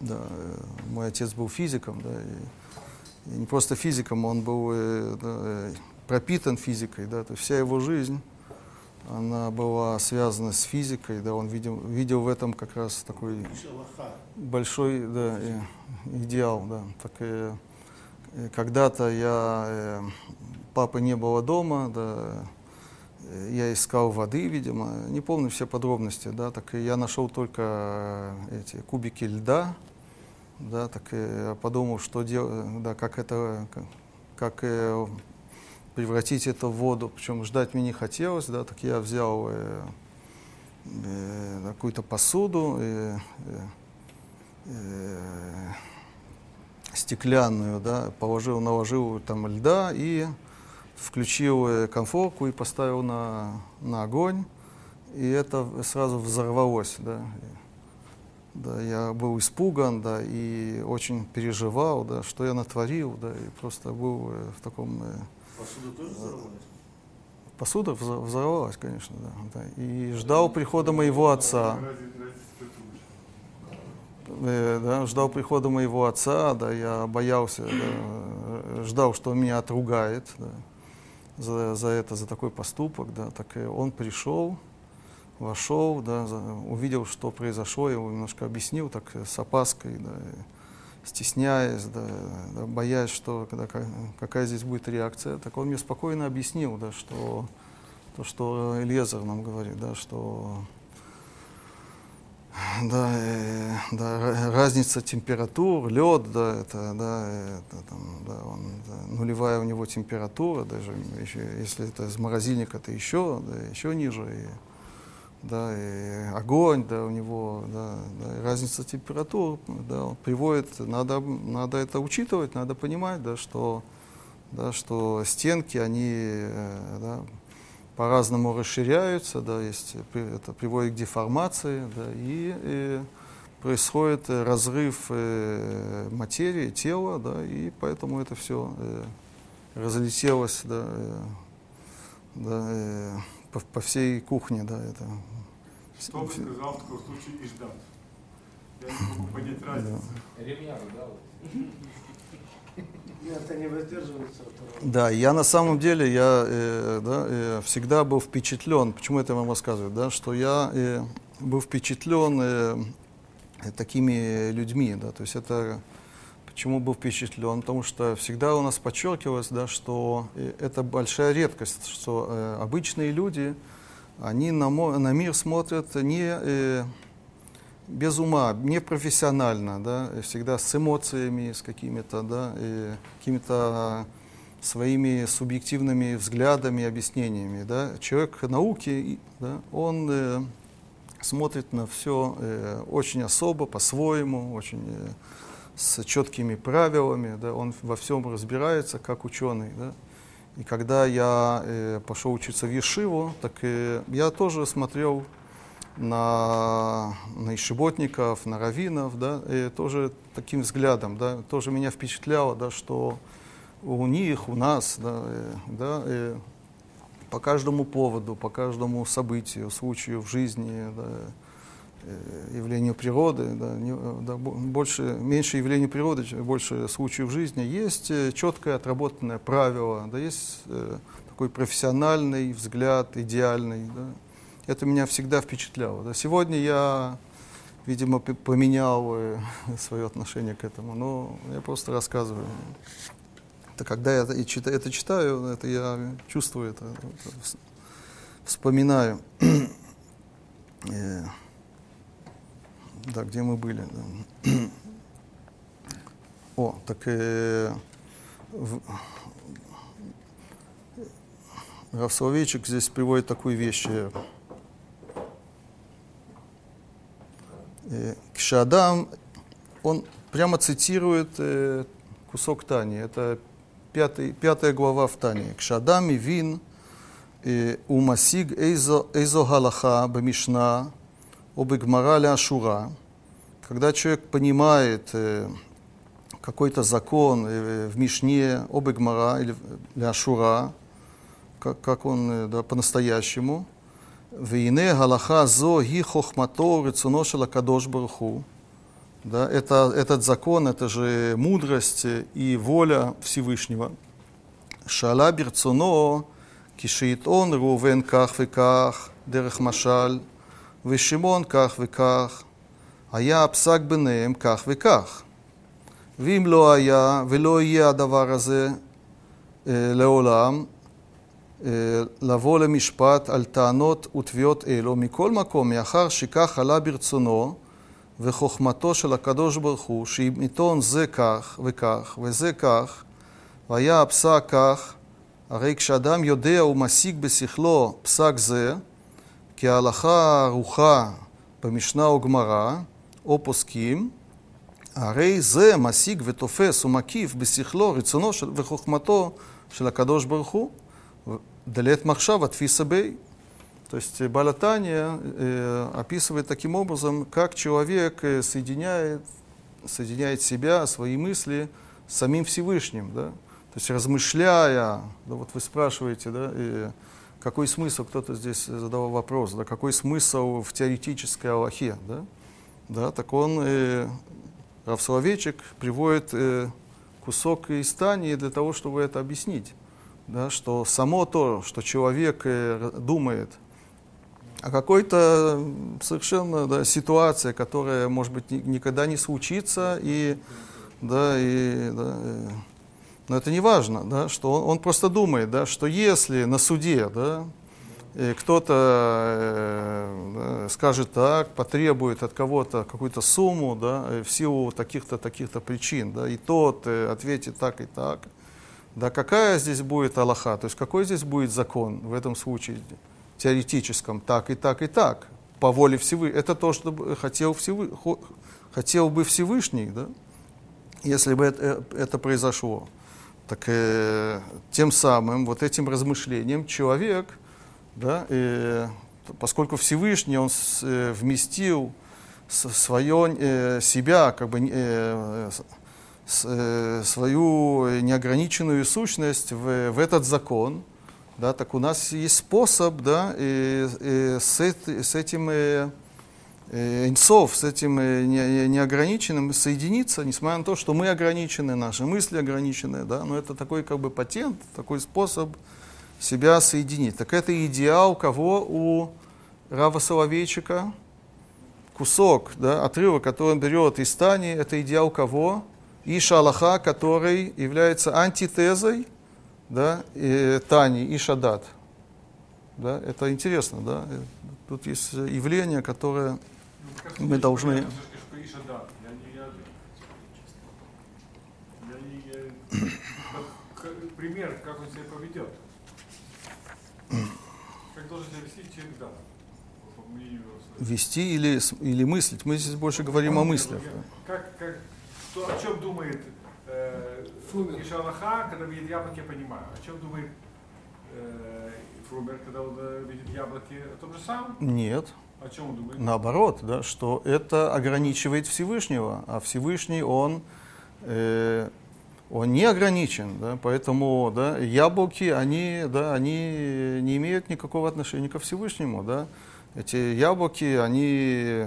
да, э, мой отец был физиком, да, и, и не просто физиком, он был э, да, э, пропитан физикой, да, то есть вся его жизнь, она была связана с физикой, да, он видел, видел в этом как раз такой большой да, идеал, да. Так, э, когда-то я, э, папы не было дома, да, я искал воды, видимо, не помню все подробности, да, так и я нашел только э, эти кубики льда, да, так и подумал, что делать, да, как это, как, как э, превратить это в воду, причем ждать мне не хотелось, да, так я взял э, э, какую-то посуду, э, э, э, стеклянную, да, положил, наложил там льда и включил э, конфорку и поставил на, на огонь, и это сразу взорвалось, да. Да, я был испуган, да, и очень переживал, да, что я натворил, да, и просто был э, в таком... Посуду тоже взорвалась? Посуда взо- взорвалась, конечно, да, да. И ждал прихода моего отца. Э, да, ждал прихода моего отца, да, я боялся, да, ждал, что он меня отругает да, за, за это, за такой поступок, да, так он пришел, вошел, да, увидел, что произошло, я ему немножко объяснил, так э, с опаской, да, стесняясь, да, да, боясь, что когда, ка- какая здесь будет реакция, так он мне спокойно объяснил, да, что то, что Эльезер нам говорит, да, что да, э, да, ра- разница температур, лед, да, это, да, это, там, да, он, да, нулевая у него температура, даже еще, если это из морозильника, это еще, да, еще ниже, и, да, и огонь, да, у него, да, да, и разница температур, да, он приводит, надо, надо это учитывать, надо понимать, да, что, да, что стенки, они, э, да, по-разному расширяются, да, есть, э, это приводит к деформации, да, и, э, происходит э, разрыв э, материи, тела, да, и поэтому это все разлетелось, да, э, да, э, по, по всей кухне, да, это. Что бы сказал в таком случае Иждан? Я не могу понять разницу. Да? вот? Нет, они воздерживаются от этого. Да, я на самом деле я э, да, э, всегда был впечатлен, почему это я вам рассказываю, да, что я э, был впечатлен э, такими людьми, да, то есть это почему был впечатлен, потому что всегда у нас подчеркивалось, да, что э, это большая редкость, что э, обычные люди, они на, на мир смотрят не э, без ума, не профессионально, да, всегда с эмоциями, с какими-то, да, какими-то своими субъективными взглядами, объяснениями, да. Человек науки, да, он э, смотрит на все э, очень особо, по-своему, очень э, с четкими правилами, да, он во всем разбирается, как ученый, да. И когда я э, пошел учиться в Ешиву, так э, я тоже смотрел на, на ишеботников, на раввинов, да, и тоже таким взглядом, да, тоже меня впечатляло, да, что у них, у нас, да, э, да, э, по каждому поводу, по каждому событию, случаю в жизни, да, э, явлению природы, да, не, да, больше, меньше явлений природы, больше случаев жизни, есть э, четкое отработанное правило, да, есть э, такой профессиональный взгляд, идеальный. Да. Это меня всегда впечатляло. Да. Сегодня я, видимо, поменял э, свое отношение к этому, но я просто рассказываю. Это когда я это читаю, это, читаю, это я чувствую это, вспоминаю. Э, да, где мы были? Да. О, так э, в, Раф Соловейчик здесь приводит такую вещь. Э, Кшадам, он прямо цитирует э, кусок Тани. Это пятый, пятая глава в Тане. Кшадам и вин умасиг эйзо галаха бамишна обыгмараля ашура, когда человек понимает э, какой-то закон э, в Мишне, обыгмара э, или ашура, как, как он да, по-настоящему, Вейне Галаха Зо Ги Хохмато Рецуношила Кадош Барху. Да, это, этот закон, это же мудрость и воля Всевышнего. Шала Берцуно Кишит Он Рувен Ках Дерех Дерехмашаль ושמעון כך וכך, היה הפסק ביניהם כך וכך. ואם לא היה ולא יהיה הדבר הזה אה, לעולם, אה, לבוא למשפט על טענות ותביעות אלו, מכל מקום, מאחר שכך עלה ברצונו וחוכמתו של הקדוש ברוך הוא, שאם עיתון זה כך וכך וזה כך, והיה הפסק כך, הרי כשאדם יודע ומשיג בשכלו פסק זה, כי ההלכה ערוכה במשנה או גמרא, או פוסקים, הרי זה משיג ותופס ומקיף בשכלו, רצונו של, וחוכמתו של הקדוש ברוך הוא, דלת מחשב התפיסה בי. То есть Балатания э, описывает таким образом, как человек соединяет, соединяет себя, свои мысли с самим Всевышним. Да? То есть размышляя, да, вот вы спрашиваете, да, и какой смысл, кто-то здесь задавал вопрос, да, какой смысл в теоретической Аллахе, да, да, так он, э, Рав Соловейчик приводит э, кусок из Тани для того, чтобы это объяснить, да, что само то, что человек э, думает о какой-то совершенно да, ситуации, которая, может быть, ни, никогда не случится, и, да, и, да, и, но это не важно, да, что он, он просто думает, да, что если на суде да, кто-то э, да, скажет так, потребует от кого-то какую-то сумму да, в силу таких-то таких-то причин, да, и тот э, ответит так и так, да, какая здесь будет Аллаха, то есть какой здесь будет закон в этом случае теоретическом, так и так и так, по воле Всевышнего. Это то, что хотел, Всевы... хотел бы Всевышний, да, если бы это, э, это произошло. Так э, тем самым, вот этим размышлением человек, да, э, поскольку Всевышний, он с, э, вместил свое, э, себя, как бы, э, с, э, свою неограниченную сущность в, в этот закон, да, так у нас есть способ да, и, и с, с этим э, инцов, с этим э, неограниченным соединиться, несмотря на то, что мы ограничены, наши мысли ограничены, да, но это такой как бы патент, такой способ себя соединить. Так это идеал кого у Рава Соловейчика? Кусок, да, отрывок, который он берет из Тани, это идеал кого? Иша Аллаха, который является антитезой да, и Тани и Шадат. Да, это интересно, да. Тут есть явление, которое мы должны... Пример, как он себя поведет. Как должен себя вести человек да? Вести или, или мыслить? Мы здесь больше говорим о мыслях. Как, как, что, о чем думает э, Ишалаха, когда видит яблоки, я понимаю. О чем думает э, Фрумер, когда он э, видит яблоки? О том же самом? Нет. О чем он? Наоборот, да, что это ограничивает Всевышнего, а Всевышний, он, э, он не ограничен, да, поэтому да, яблоки, они, да, они не имеют никакого отношения ко Всевышнему. Да. Эти яблоки, они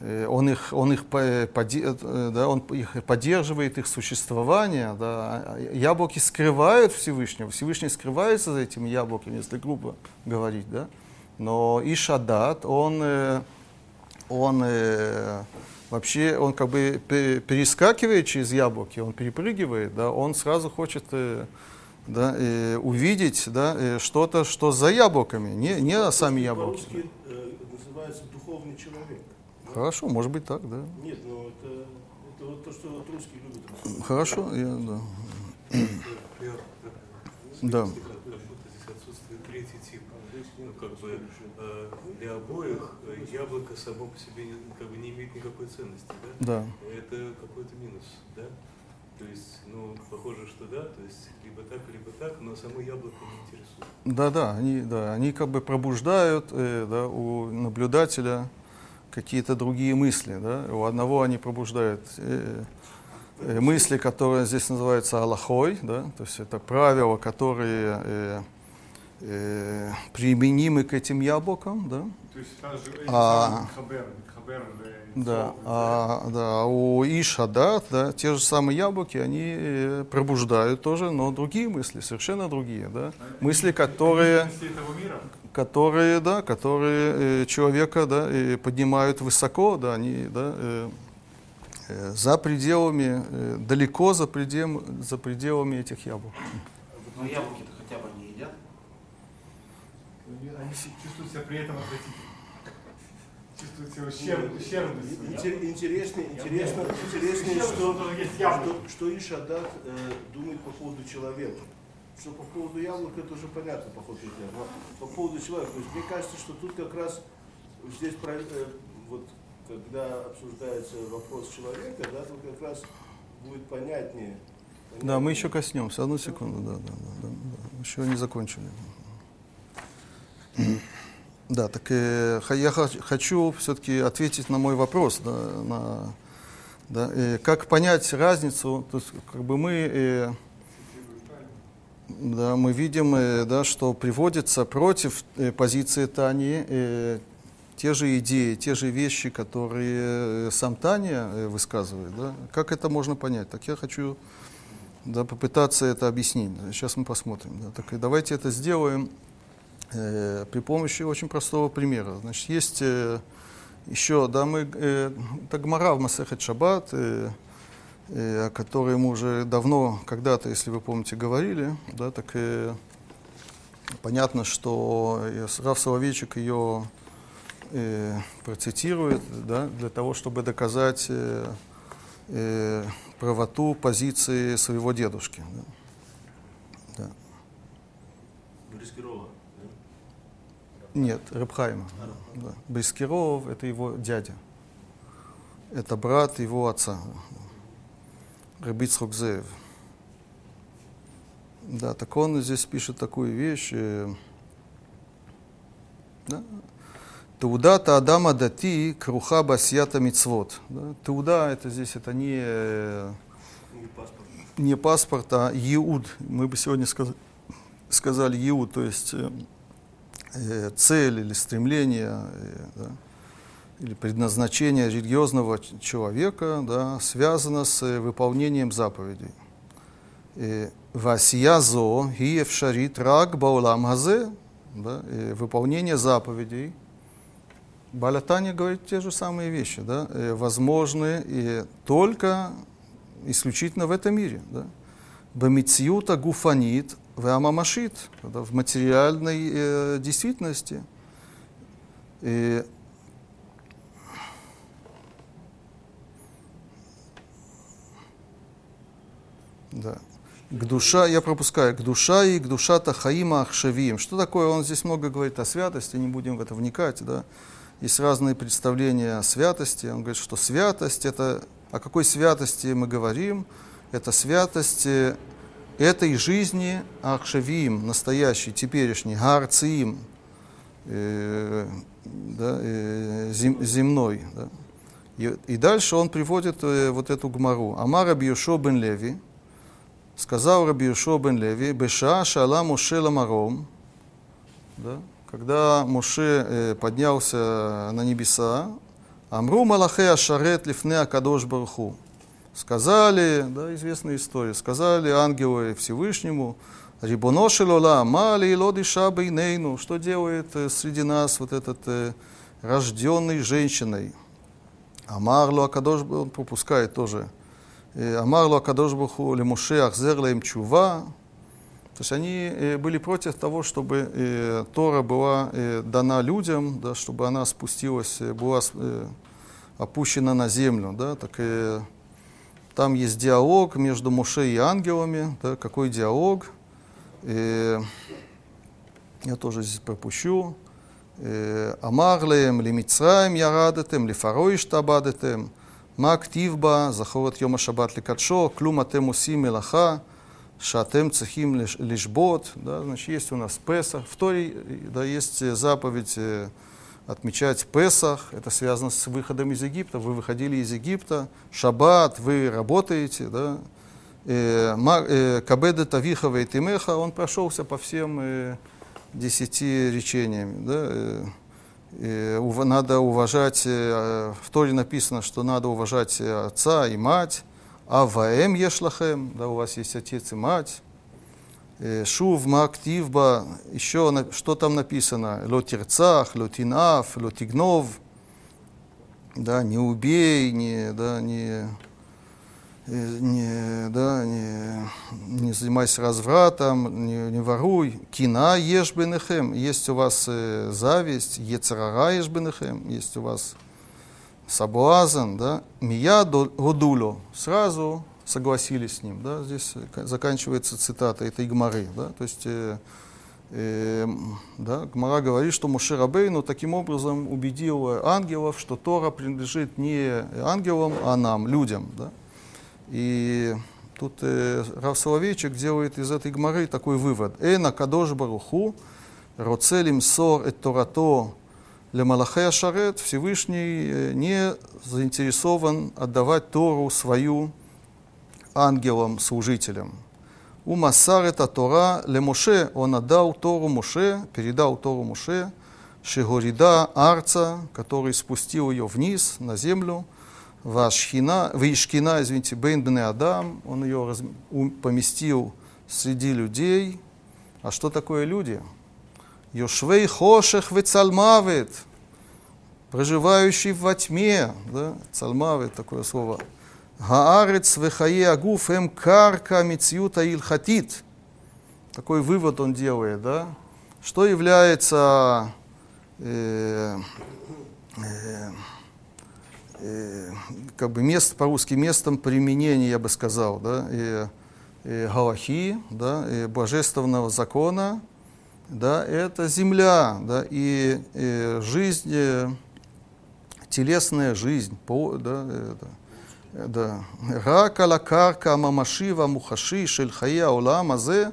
э, он их, он их, да, он их поддерживает их существование. Да. Яблоки скрывают Всевышнего, Всевышний скрывается за этими яблоками, если грубо говорить. Да. Но Ишадат, он, он вообще, он как бы перескакивает через яблоки, он перепрыгивает, да, он сразу хочет да, э, увидеть да, э, что-то, что за яблоками, не, не сами яблоки. По-русски э, называется духовный человек. Хорошо, может быть так, да. Нет, но это, это вот то, что вот русские любят. Хорошо, я, да. Да. Как бы э, для обоих яблоко само по себе как бы не имеет никакой ценности, да? Да. Это какой-то минус, да? То есть, ну, похоже, что да, то есть либо так, либо так, но само яблоко не интересует. Да, да, они, да, они как бы пробуждают э, да, у наблюдателя какие-то другие мысли. Да? У одного они пробуждают э, э, мысли, которые здесь называются аллахой, да? то есть это правила, которые э, э, применимы к этим яблокам. Да? То есть это же а, хабер, хабер, да, а, да, у Иша, да, да, те же самые яблоки, они э, пробуждают тоже, но другие мысли, совершенно другие, да, мысли, которые, которые, да, которые э, человека, да, поднимают высоко, да, они, да, э, за пределами, далеко за, предел, за пределами этих яблок. Но яблоки-то хотя бы не едят? Они чувствуют себя при этом отвратительно ущербность. Интересно, интересно, интересно, что, что, что Ишадат э, думает по поводу человека. Что по поводу яблок это уже понятно, по поводу но по поводу человека. То есть мне кажется, что тут как раз здесь э, вот когда обсуждается вопрос человека, да, тут как раз будет понятнее. понятнее. Да, мы еще коснемся. Одну секунду, да, да, да, да, да. Еще не закончили. Да, так э, я хочу все-таки ответить на мой вопрос, да, на, да, э, как понять разницу, то есть как бы мы, э, да, мы видим, э, да, что приводится против э, позиции Тани э, те же идеи, те же вещи, которые э, сам Таня э, высказывает. Да? Как это можно понять? Так я хочу да, попытаться это объяснить. Сейчас мы посмотрим. Да. Так и давайте это сделаем э, при помощи очень простого примера. Значит, есть э, еще, да, мы, э, Тагмара в Масехет Шаббат, э, э, о которой мы уже давно, когда-то, если вы помните, говорили, да, так э, понятно, что Рав Соловейчик ее э, процитирует, да, для того, чтобы доказать э, э, правоту позиции своего дедушки. Да. Нет, Рыбхайма. Да. Брискиров – это его дядя. Это брат его отца. Рыбиц Рукзеев. Да, так он здесь пишет такую вещь. Э, да? Таудата Адама Дати Круха Басьята Мицвод. Да? Тауда это здесь это не, не, паспорт. не паспорт, а Иуд. Мы бы сегодня сказали, сказали Иуд, то есть э, Э, цель или стремление э, да, или предназначение религиозного человека да, связано с э, выполнением заповедей. Васиязо и эфшарит рак баулам хазе, да, выполнение заповедей. Балятани говорит те же самые вещи, да, возможны и только исключительно в этом мире. Да. Бамициюта гуфанит Веамамашит, в материальной э, действительности. И да. К душа, я пропускаю, к душа и к душа Тахаима Ахшавиим. Что такое? Он здесь много говорит о святости, не будем в это вникать, да. Есть разные представления о святости. Он говорит, что святость это, о какой святости мы говорим? Это святость этой жизни Ахшавиим, настоящий, теперешний, Гарциим, э, да, э, зем, земной. Да. И, и дальше он приводит э, вот эту гмару. Амар Рабиушо бен Леви, сказал Рабиушо бен Леви, Беша шала Моше ламаром, да, когда Моше э, поднялся на небеса, Амру Малахе Ашарет Лифне Акадош Барху. Сказали, да, известная история, сказали ангелы Всевышнему, Рибоношел Ола, Мали Лодиша Бейнейну, что делает э, среди нас вот этот э, рожденный женщиной. Амарлу Акадош, он пропускает тоже. Э, Амарлу Акадош Баху Лемуше Ахзер Лаем Чува. То есть они э, были против того, чтобы э, Тора была э, дана людям, да, чтобы она спустилась, была опущена на землю. Да, так, э, там есть диалог между Моше и ангелами. Да, какой диалог? Э, я тоже здесь пропущу. Э, Амарлеем, ли Лимицраем ярадетем, Лифарой штабадетем, Мактивба, Захорат Йома шабат ли Ликадшо, Клуматем Усим Мелаха, Шатем Цехим Лишбот. Да, значит, есть у нас Песа. В Торе э, да, есть э, заповедь отмечать Песах, это связано с выходом из Египта, вы выходили из Египта, Шаббат, вы работаете, да, Э, э, Кабеда Тавихова и Тимеха, он прошелся по всем э, десяти речениями. Да? Надо уважать, в Торе написано, что надо уважать отца и мать, а ваэм ешлахем, да, у вас есть отец и мать. Э, Шув, мактивба, еще что там написано? Лотирцах, лотинав, лотигнов, да, не убей, не, да, не, э, не, да, не, не занимайся развратом, не, не воруй. Кина ешь бенехем. Есть у вас э, зависть, ецарара ешь бенехем. Есть у вас соблазн, да. Мия годуло. Сразу согласились с ним, да. Здесь э, ка- заканчивается цитата этой Гмары, да. То есть э, э, да, Гмара говорит, что Муше Рабейну таким образом убедил э, ангелов, что Тора принадлежит не ангелам, а нам, людям. Да? И тут э, Рав Соловейчик делает из этой гморы такой вывод. Эна кадош баруху, роцелим сор эт торато лемалахе ашарет, Всевышний э, не заинтересован отдавать Тору свою ангелам-служителям. У Масар это Тора лемоше, он отдал Тору Моше, передал Тору Моше, Шигорида Арца, который спустил ее вниз, на землю, Вашхина, Вишкина, извините, Бейн Бне Адам, он ее раз- у- поместил среди людей. А что такое люди? Йошвей Хошех Вецальмавит, проживающий во тьме, да? Цальмавит, такое слово. Гаарец вехае агуф эм карка мицюта илхатит. Такой вывод он делает, да? Что является э, э, э, как бы мест, по-русски местом применения, я бы сказал, да, и, и галахи, да, и божественного закона, да, это земля, да, и, и жизнь, э, телесная жизнь, по, да, это, э, да. רק על הקרקע הממשי והמוחשי של חיי העולם הזה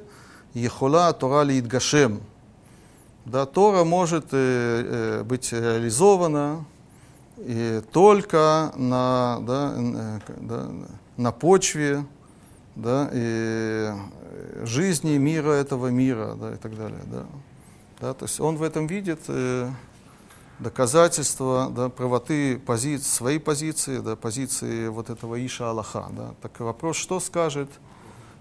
יכולה התורה להתגשם. Да, Тора может э, э, быть реализована и только на, да, э, да, на почве да, и э, жизни мира этого мира да, и так далее. Да. Да, то есть он в этом видит э, доказательства да, правоты пози, своей позиции, да, позиции вот этого Иша Аллаха. Да. Так вопрос, что скажет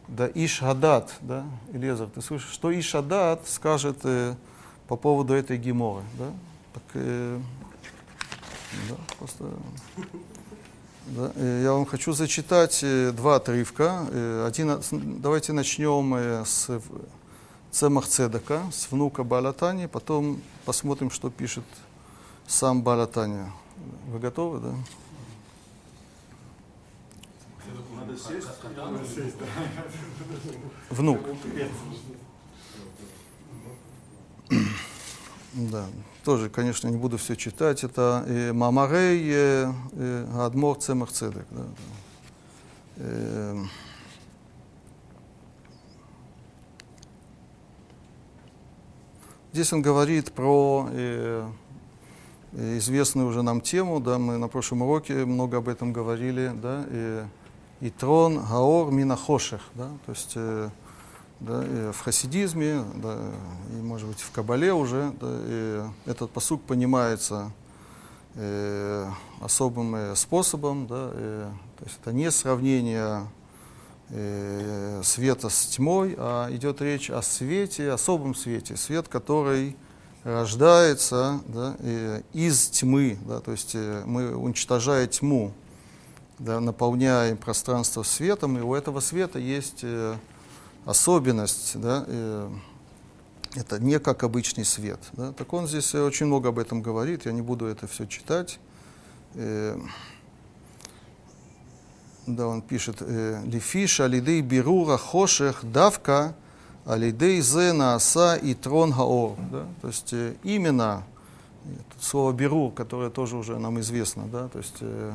да, Иш Хадат, да, Элезар, ты слышишь, что Иш Хадат скажет э, по поводу этой геморы, да? Так, э, да, просто, да, э, я вам хочу зачитать э, два отрывка. Э, один, давайте начнем э, с Цемах Цедака, с внука Балатани, потом посмотрим, что пишет сам Балатани. Вы готовы, да? Надо сесть. Внук. Да, тоже, конечно, не буду все читать. Это э, Мамарей э, Адмор Цемах Цедек. Да, да. Э, Здесь он говорит про э, э, известную уже нам тему, да, мы на прошлом уроке много об этом говорили, да, э, Итрон Гаор Минахошех, да, то есть э, да, и в хасидизме, да, и, может быть, в Кабале уже да, и этот посук понимается э, особым э, способом. Да, э, то есть это не сравнение э, света с тьмой, а идет речь о свете, особом свете, свет, который рождается да, из тьмы, да, то есть э, мы, уничтожая тьму, да, наполняем пространство светом, и у этого света есть э, особенность, да, э, это не как обычный свет. Да. Так он здесь очень много об этом говорит, я не буду это все читать. Да, он пишет, «Лифиш алидей бирура хошех давка алидей зе нааса и трон гаор». Да? То есть э, именно слово бирур, которое тоже уже нам известно, да, то есть э,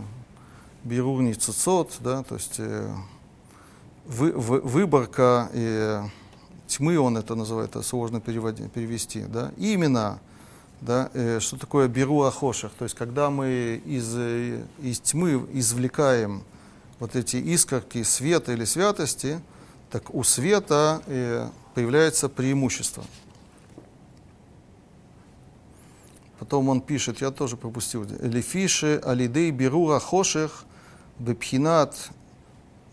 бирур не цицот, да, то есть э, вы, вы, выборка э, тьмы, он это называет, это сложно переводи, перевести, да, именно да, э, что такое беру ахошах, то есть когда мы из, э, из тьмы извлекаем вот эти искорки света или святости, так у света э, появляется преимущество. Потом он пишет, я тоже пропустил, «Лефиши алидей беру ахошах бепхинат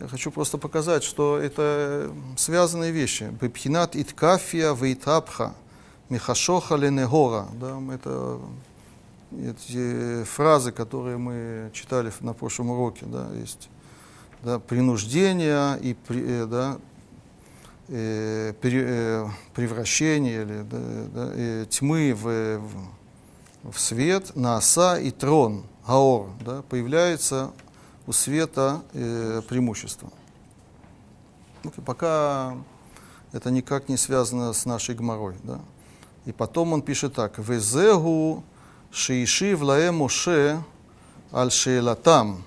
я хочу просто показать, что это связанные вещи. Бепхинат иткафия вейтапха – Михашоха Ленегора. Да, это эти фразы, которые мы читали на прошлом уроке, да, есть да, принуждение и э, да, э, э, превращение или да, да, э, тьмы в, в, в свет, на оса и трон, гаор, да, появляется у света э, преимущество. Ну, пока это никак не связано с нашей гморой. Да. И потом он пишет так. Везегу шиишив лаэ Моше аль шейлатам.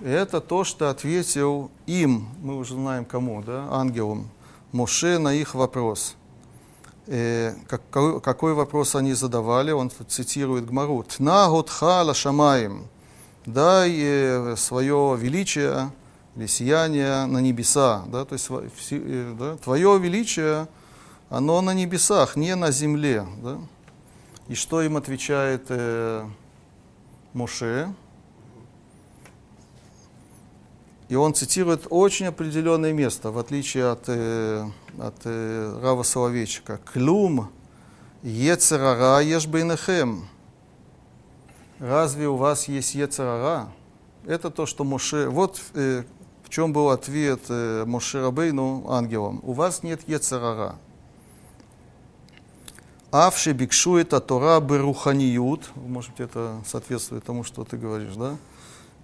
Это то, что ответил им, мы уже знаем кому, да, ангелам, Моше на их вопрос. Э, какой, какой вопрос они задавали? Он цитирует Гмару. Тна готха лашамаем. Дай э, свое величие или сияние на небеса. Да, то есть э, да, твое величие – оно на небесах, не на земле. Да? И что им отвечает э, Моше? И он цитирует очень определенное место, в отличие от, э, от э, Рава Соловейчика. «Клюм ецерара ешбейнехем». Разве у вас есть ецерара? Это то, что Моше... Вот э, в чем был ответ э, Моше Рабейну ангелам. У вас нет ецерара. Авши бикшу это Тора беруханиют. Может быть, это соответствует тому, что ты говоришь, да?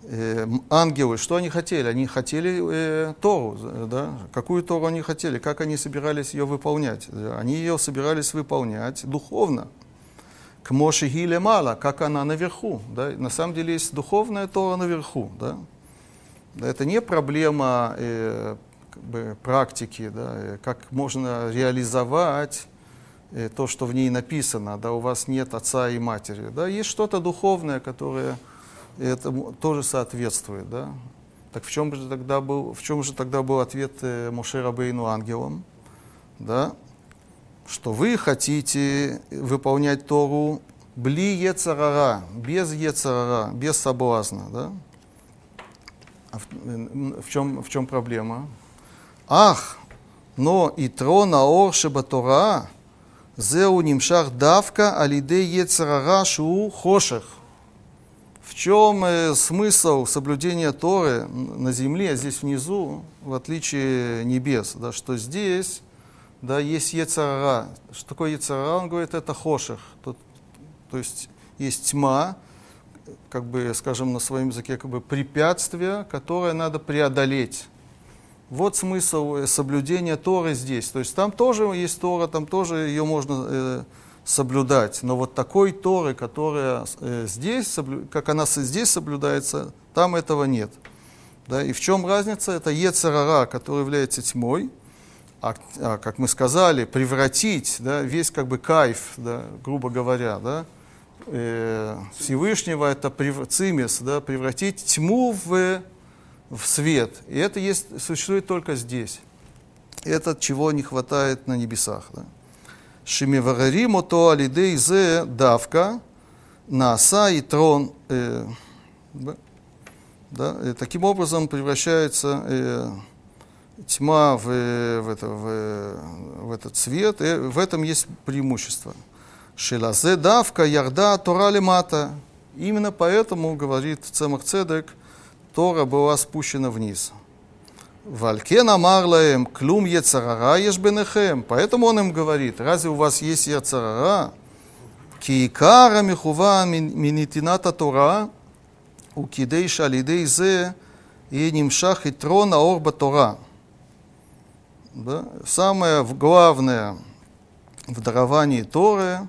Э, ангелы, что они хотели? Они хотели э, Тору, да? Какую Тору они хотели? Как они собирались ее выполнять? Они ее собирались выполнять духовно. К Моше мало, как она наверху. Да? На самом деле есть духовная Тора наверху. Да? Это не проблема э, как бы, практики, да? Э, как можно реализовать Э, то, что в ней написано, да, у вас нет отца и матери, да, есть что-то духовное, которое этому тоже соответствует, да. Так в чем же тогда был, в чем же тогда был ответ э, Моше Рабейну ангелам, да, что вы хотите выполнять Тору бли ецарара, без ецарара, без соблазна, да. А в, в, чем, в чем проблема? Ах, но и трона оршеба Тора, Зеу нимшах давка алиде ецарара шу хошех. В чем э, смысл соблюдения Торы на земле, а здесь внизу, в отличие небес, да, что здесь да, есть Ецарара. Что такое Ецарара? Он говорит, это хошех. То, то есть есть тьма, как бы, скажем, на своем языке, как бы препятствие, которое надо преодолеть. Вот смысл э, соблюдения Торы здесь. То есть там тоже есть Тора, там тоже ее можно э, соблюдать. Но вот такой Торы, которая э, здесь, как она здесь соблюдается, там этого нет. Да? И в чем разница? Это Ецерара, который является тьмой, а, а, как мы сказали, превратить да, весь как бы кайф, да, грубо говоря, да, э, Всевышнего, это прев... цимис, да, превратить тьму в в свет. И это есть, существует только здесь. Это чего не хватает на небесах. Да? Шимиварариму то алидей зе давка Наса и трон. Э, да, и таким образом превращается э, тьма в, в, это, в, в этот цвет, и в этом есть преимущество. Шелазе давка ярда Тора лемата. Именно поэтому, говорит Цемах Цедек, Тора была спущена вниз. Валькен Амарлаем, клум ецарара ешь бенехем. Поэтому он им говорит, разве у вас есть ецарара? Киикара михува минитината Тора, у кидей шалидей зе и нимшах и трон аорба Тора. Да? Самое главное в даровании Торы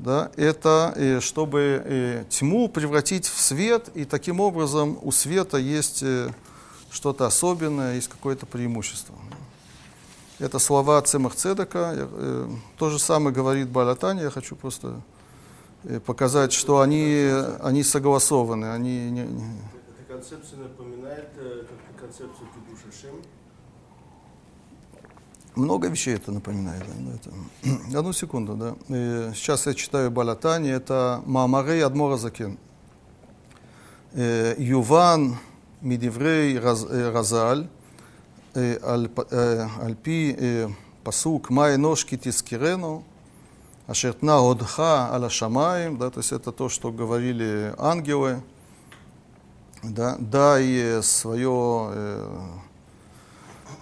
да, это э, чтобы э, тьму превратить в свет, и таким образом у света есть э, что-то особенное, есть какое-то преимущество. Это слова Цемах Цедака. То же самое говорит Балатани. Я хочу просто показать, что они, они согласованы. Они не, не... Эта концепция напоминает как концепцию Кидуша Шем, много вещей это напоминает. Да, это. Одну секунду, да. И сейчас я читаю Балатани, это Маамарей Адмора Закен. Юван מדברי רז"ל, על, על פי פסוק מה אנוש כי תזכרנו, אשר תנה הודך על השמיים, да, то есть это то, что говорили ангелы, да, дай свое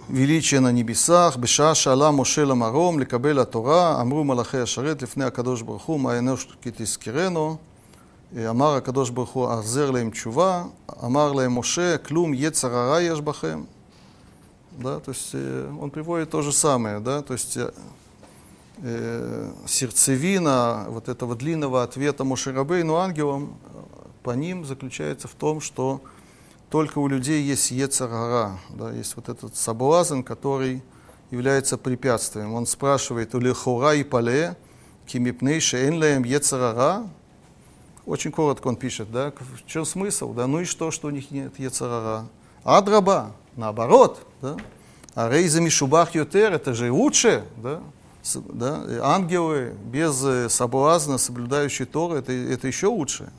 величие на небесах, בשעה שעלה משה למרום לקבל התורה, אמרו מלאכי השרת לפני הקדוש ברוך הוא, מה אנוש כי תזכרנו. אמר הקדוש ברוך הוא, החזר להם тчува, אמר להם משה, כלום יצר הרע יש בכם. Да, то есть он приводит то же самое, да, то есть э, сердцевина вот этого длинного ответа Мошерабейну ангелам по ним заключается в том, что только у людей есть Ецарара, да, есть вот этот соблазн, который является препятствием. Он спрашивает, у лихура и пале, кимипней шейнлеем Ецарара? очень коротко он пишет, да, в чем смысл, да, ну и что, что у них нет Ецарара? Адраба, наоборот, да, а рейза мишубах ютер, это же лучше, да, да, ангелы без э, соблазна, соблюдающие Торы, это, это еще лучше.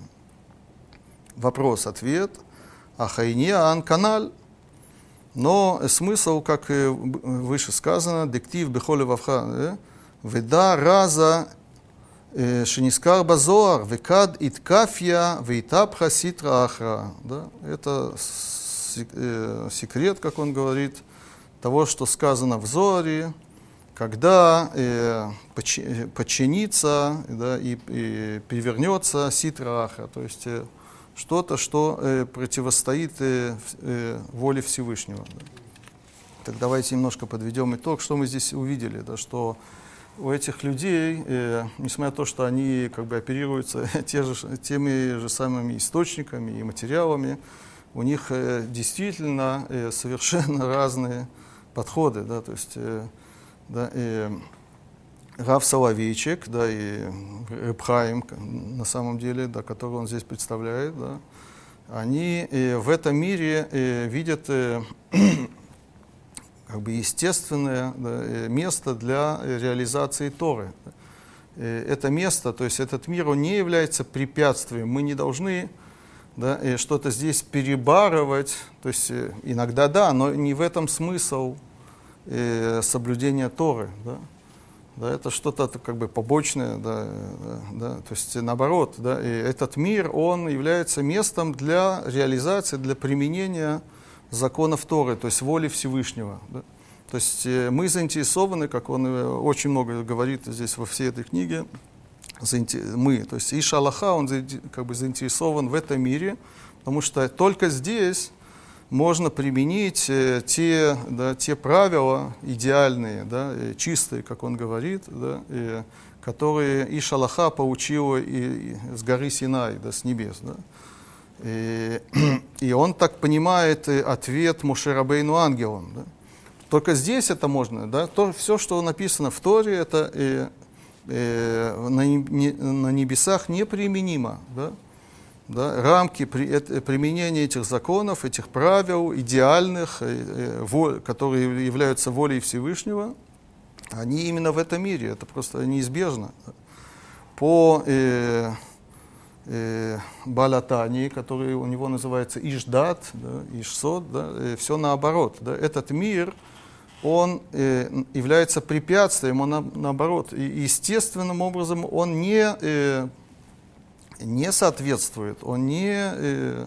Вопрос, ответ – а хайния канал. Но смысл, как выше сказано, диктив бехоле вавха, веда раза Э, Шинискар Базоар, Векад Иткафья, Вейтабха Ситра Ахра. Да? Это э, секрет, как он говорит, того, что сказано в Зоре, когда э, э, подчинится да, и, и перевернется ситра ахра, то есть э, что-то, что э, противостоит э, э, воле Всевышнего. Да. Так давайте немножко подведем итог, что мы здесь увидели, да, что у этих людей, э, несмотря на то, что они как бы оперируются те же, теми же самыми источниками и материалами, у них э, действительно э, совершенно разные подходы, да, то есть э, да, э, Рав Соловейчик, да, и Рыбхаим, на самом деле, да, которого он здесь представляет, да, они э, в этом мире э, видят э, как бы естественное да, э, место для реализации Торы. Э, это место, то есть этот мир, он не является препятствием. Мы не должны да, э, что-то здесь перебарывать. То есть иногда да, но не в этом смысл соблюдения Торы. Да да, это что-то как бы побочное, да, да, то есть наоборот, да, и этот мир, он является местом для реализации, для применения законов Торы, то есть воли Всевышнего. Да. То есть э, мы заинтересованы, как он э, очень много говорит здесь во всей этой книге, мы, то есть Иша Аллаха, он как бы заинтересован в этом мире, потому что только здесь можно применить э, те, да, те правила идеальные, да, чистые, как он говорит, да, и, которые и Шалаха получила и, и с горы Синай, да, с небес. Да. И, и он так понимает э, ответ Мушерабейну ангелам. Да. Только здесь это можно, да, то, все, что написано в Торе, это э, э, на, не, на небесах неприменимо. Да да, рамки при, это, применения этих законов, этих правил идеальных, э, э, которые являются волей Всевышнего, они именно в этом мире, это просто неизбежно. По, э, э, Балатани, который у него называется Ишдат, да, Ишсот, да, э, все наоборот. Да. Этот мир, он э, является препятствием, он на, наоборот, естественным образом он не, э, не соответствует, он не э,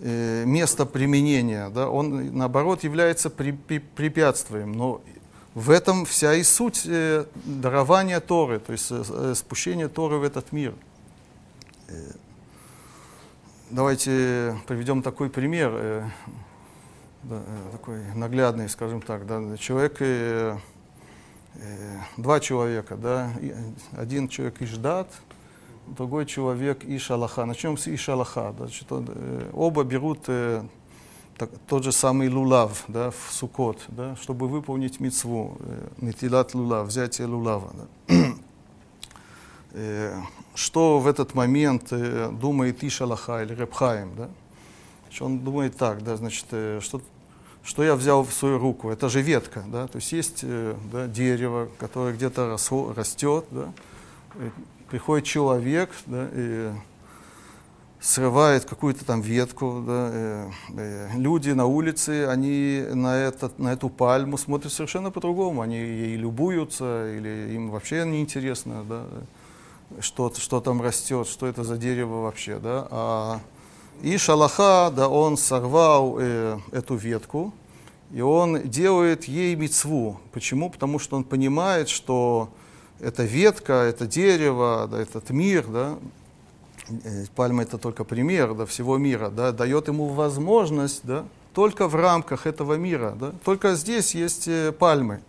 э, место применения, да, он наоборот является при, при, препятствием. Но в этом вся и суть э, дарования Торы, то есть э, спущения Торы в этот мир. Э, давайте приведем такой пример, э, э, такой наглядный, скажем так. Человек, э, два человека, да, один человек Иждат, другой человек Ишалаха. Начнем с Ишалаха. Да, оба берут так, тот же самый лулав да, в сукот, да, чтобы выполнить мицву, э, нетилат лулав, взятие лулава. Да. э, что в этот момент э, думает Ишалаха или Репхаем? Да? Он думает так, да, значит, э, что, что я взял в свою руку? Это же ветка, да, то есть есть да, дерево, которое где-то растет, да, приходит человек, да, и срывает какую-то там ветку. Да, э, э, люди на улице, они на, этот, на эту пальму смотрят совершенно по-другому. Они ей любуются, или им вообще не интересно, да, что, что там растет, что это за дерево вообще. Да. А, и Шалаха, да, он сорвал э, эту ветку, и он делает ей мецву. Почему? Потому что он понимает, что эта ветка, это дерево, да, этот мир, да, Э, пальма это только пример да, всего мира, да, дает ему возможность да, только в рамках этого мира. Да, только здесь есть э, пальмы.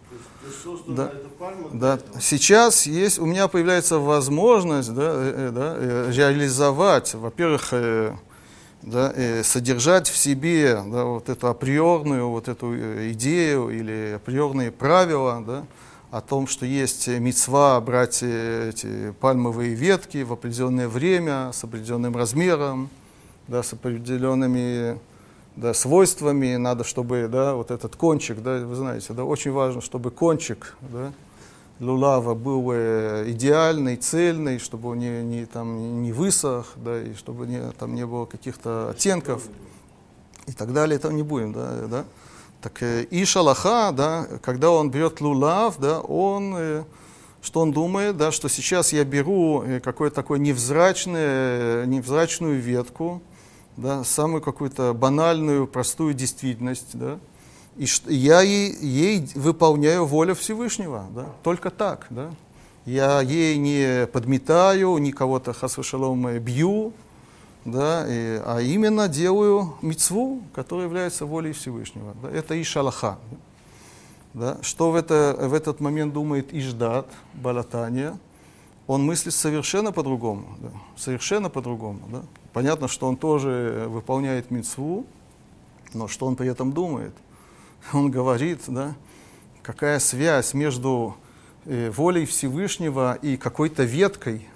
Да, да. Сейчас есть, у меня появляется возможность да, э, да, реализовать, во-первых, да, содержать в себе да, вот эту априорную вот эту идею или априорные правила, да, о том, что есть мецва брать эти пальмовые ветки в определенное время, с определенным размером, да, с определенными да, свойствами. Надо, чтобы да, вот этот кончик, да, вы знаете, да, очень важно, чтобы кончик да, лулава был э, идеальный, цельный, чтобы он не, не, там, не высох, да, и чтобы не, там не было каких-то оттенков и так далее. Там не будем. Да, да. Так э, и шалаха, да, когда он берет лулав, да, он, э, что он думает, да, что сейчас я беру какую-то такую невзрачную, невзрачную ветку, да, самую какую-то банальную, простую действительность, да, и я ей, ей выполняю волю Всевышнего, да, только так, да. Я ей не подметаю, ни кого-то хасвашалом бью, да, и, а именно делаю мицву, которая является волей Всевышнего. Да, это Ишалаха. Да. Что в, это, в этот момент думает Иждат, Балатания? Он мыслит совершенно по-другому. Да, совершенно по-другому. Да. Понятно, что он тоже выполняет мицву, но что он при этом думает? Он говорит, да, какая связь между э, волей Всевышнего и какой-то веткой,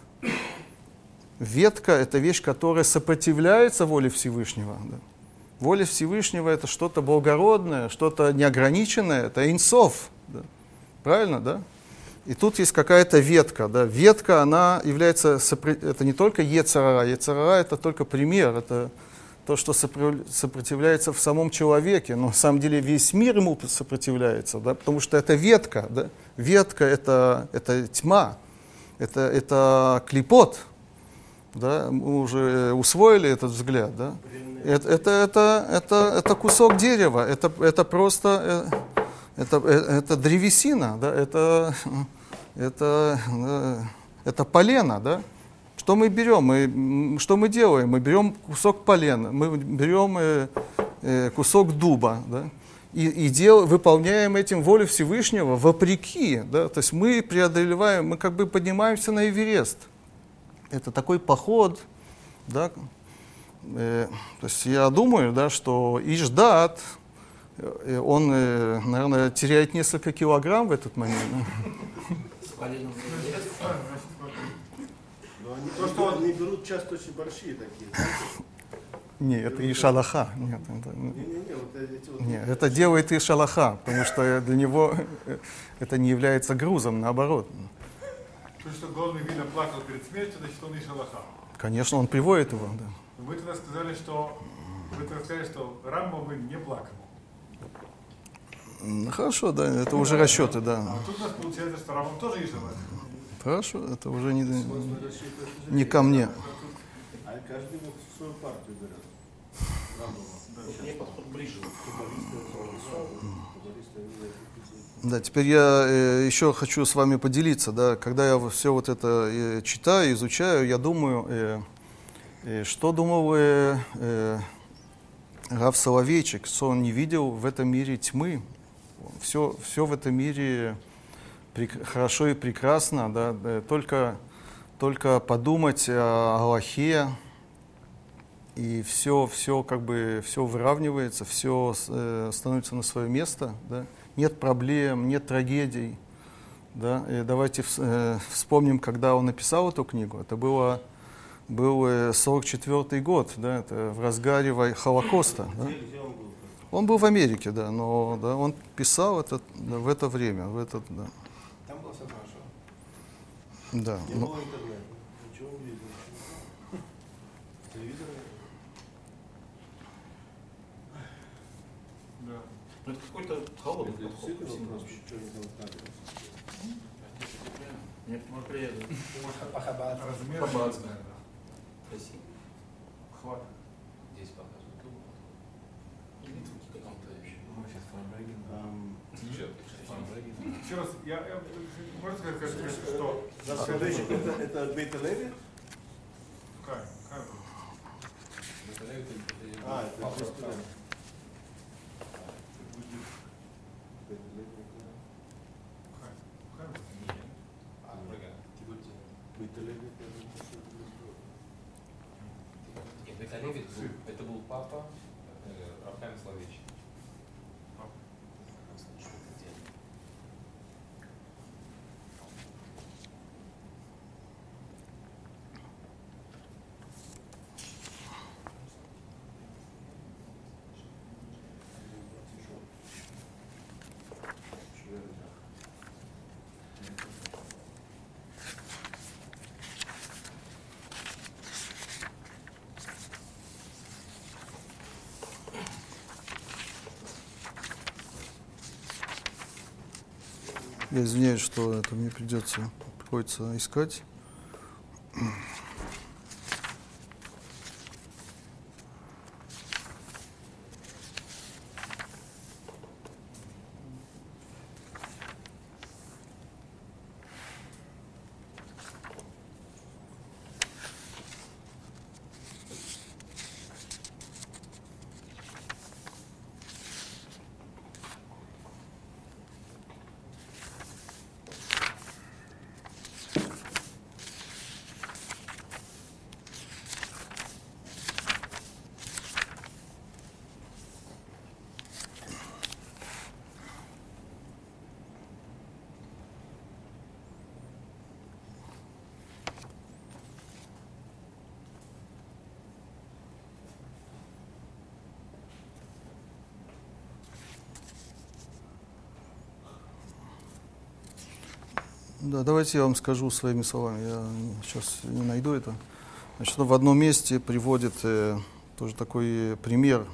ветка — это вещь, которая сопротивляется воле Всевышнего. Да. Воля Всевышнего — это что-то благородное, что-то неограниченное, это инсов. Да. Правильно, да? И тут есть какая-то ветка. Да. Ветка, она является, это не только ецарара, ецарара — это только пример, это то, что сопротивляется в самом человеке, но на самом деле весь мир ему сопротивляется, да, потому что это ветка, да. ветка это, это тьма, это, это клепот, да, мы уже усвоили этот взгляд, да? Это, это, это, это, это кусок дерева, это, это просто, э, это, э, это древесина, да? это, это, это полено, да? Что мы берем? Мы, что мы делаем? Мы берем кусок полена, мы берем э, э, кусок дуба, да? и, и дел, выполняем этим волю Всевышнего вопреки. Да? То есть мы преодолеваем, мы как бы поднимаемся на Эверест это такой поход, да, э, то есть я думаю, да, что Иждат, э, он, э, наверное, теряет несколько килограмм в этот момент. То, что они берут часто очень большие такие. Не, это и шалаха. Нет, это, не, не, не, вот эти вот... Нет, это делает и шалаха, потому что для него это не является грузом, наоборот. То, что голодный Вина плакал перед смертью, значит, он и шалаха. Конечно, он приводит его, да. Вы тогда сказали, что вы тогда сказали, что Рамбам не плакал. Ну, Хорошо, да, это уже расчеты, да. А тут у нас получается, что Рамбам тоже есть Шаббат. Хорошо, это уже не, не ко мне. А каждый вот свою партию берет. Мне подход ближе. Да, теперь я э, еще хочу с вами поделиться, да, когда я все вот это э, читаю, изучаю, я думаю, э, э, что думал э, э, Рав Соловейчик, что он не видел в этом мире тьмы, все, все в этом мире хорошо и прекрасно, да, только, только подумать о Аллахе, и все, все как бы, все выравнивается, все э, становится на свое место, да, нет проблем, нет трагедий, да, и давайте э, вспомним, когда он написал эту книгу, это было, был э, 44 год, да, это в разгаре Холокоста, да. Он был? В Америке, да, но да, он писал это да, в это время, в этот, да, Там было все хорошо. да. Не ну, было интернета. Ничего не видел. Телевизора нет. Да. Ну это какой-то холодный Это подход. действительно ко всему вопрос, вообще. что не делать надо. Мне мы приеду. Похабаться. Размер. По-братски. да, да. Красиво. Хватит. Здесь показывают. Или тут каком-то еще. Ам, Еще раз, я, я можно сказать, как- как- что это, это Бейт Леви? Кай, Кай. А, это здесь туда. Бейт Леви, Кай. Кай. Бейт Леви, это что-то другое. Нет, это Левит был, это был папа э, Рафаэль Славич. Я извиняюсь, что это мне придется, приходится искать. Да, давайте я вам скажу своими словами. Я сейчас не найду это. Значит, в одном месте приводит э, тоже такой пример,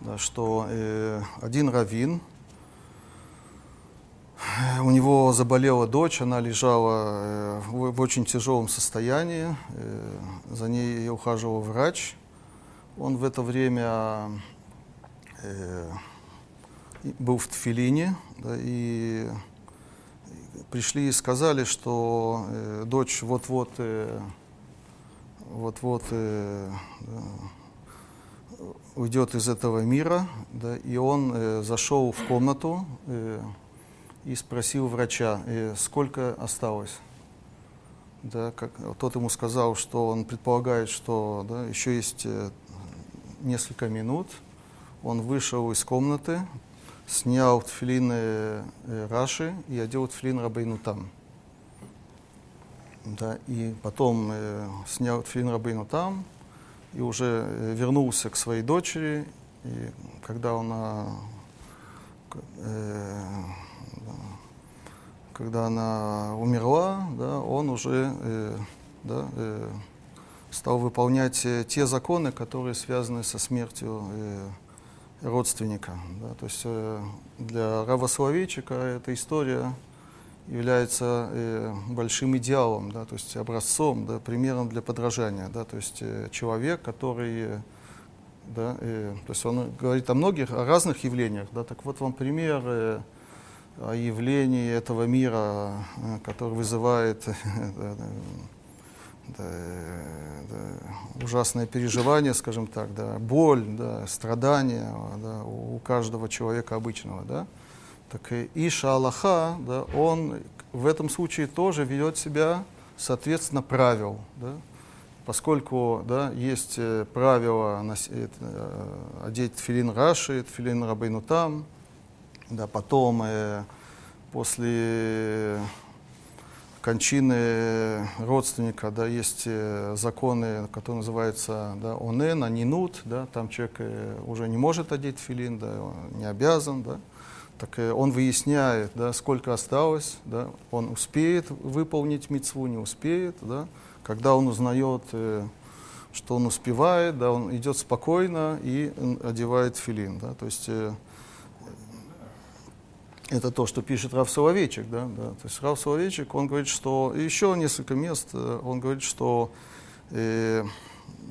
да, что э, один раввин, э, у него заболела дочь, она лежала э, в, в очень тяжелом состоянии, э, за ней ухаживал врач. Он в это время э, был в Тфилине, да, и пришли и сказали, что э, дочь вот-вот э, вот-вот э, да, уйдет из этого мира, да, и он э, зашел в комнату э, и спросил врача, э, сколько осталось. Да, как, тот ему сказал, что он предполагает, что да, еще есть э, несколько минут. Он вышел из комнаты, снял тфилин э, э, Раши и одел тфилин Рабейну там. Да, и потом э, снял тфилин Рабейну там и уже э, вернулся к своей дочери. И когда она, э, да, когда она умерла, да, он уже э, да, э, стал выполнять те законы, которые связаны со смертью э, родственника. Да. То есть э, для Рава Соловейчика эта история является э, большим идеалом, да, то есть образцом, да, примером для подражания. Да, то есть э, человек, который, да, э, то есть он говорит о многих, о разных явлениях. Да, так вот вам пример э, о явлении этого мира, э, который вызывает э, да, да, ужасное переживание, скажем так, да, боль, да, страдания да, у каждого человека обычного. Да. Так и Иша Аллаха, да, он в этом случае тоже ведет себя соответственно правил. Да, поскольку да, есть э, правило носить, э, одеть филин Раши, филин Рабейну там, да, потом э, после кончины родственника, да, есть э, законы, которые называются да, онен, анинут, да, там человек э, уже не может одеть филин, да, не обязан, да, так э, он выясняет, да, сколько осталось, да, он успеет выполнить мецву, не успеет, да, когда он узнает, что он успевает, да, он идет спокойно и одевает филин, да, то есть это то, что пишет Рав Соловейчик, да, да, то есть Рав Соловейчик, он говорит, что еще несколько мест, э, он говорит, что э,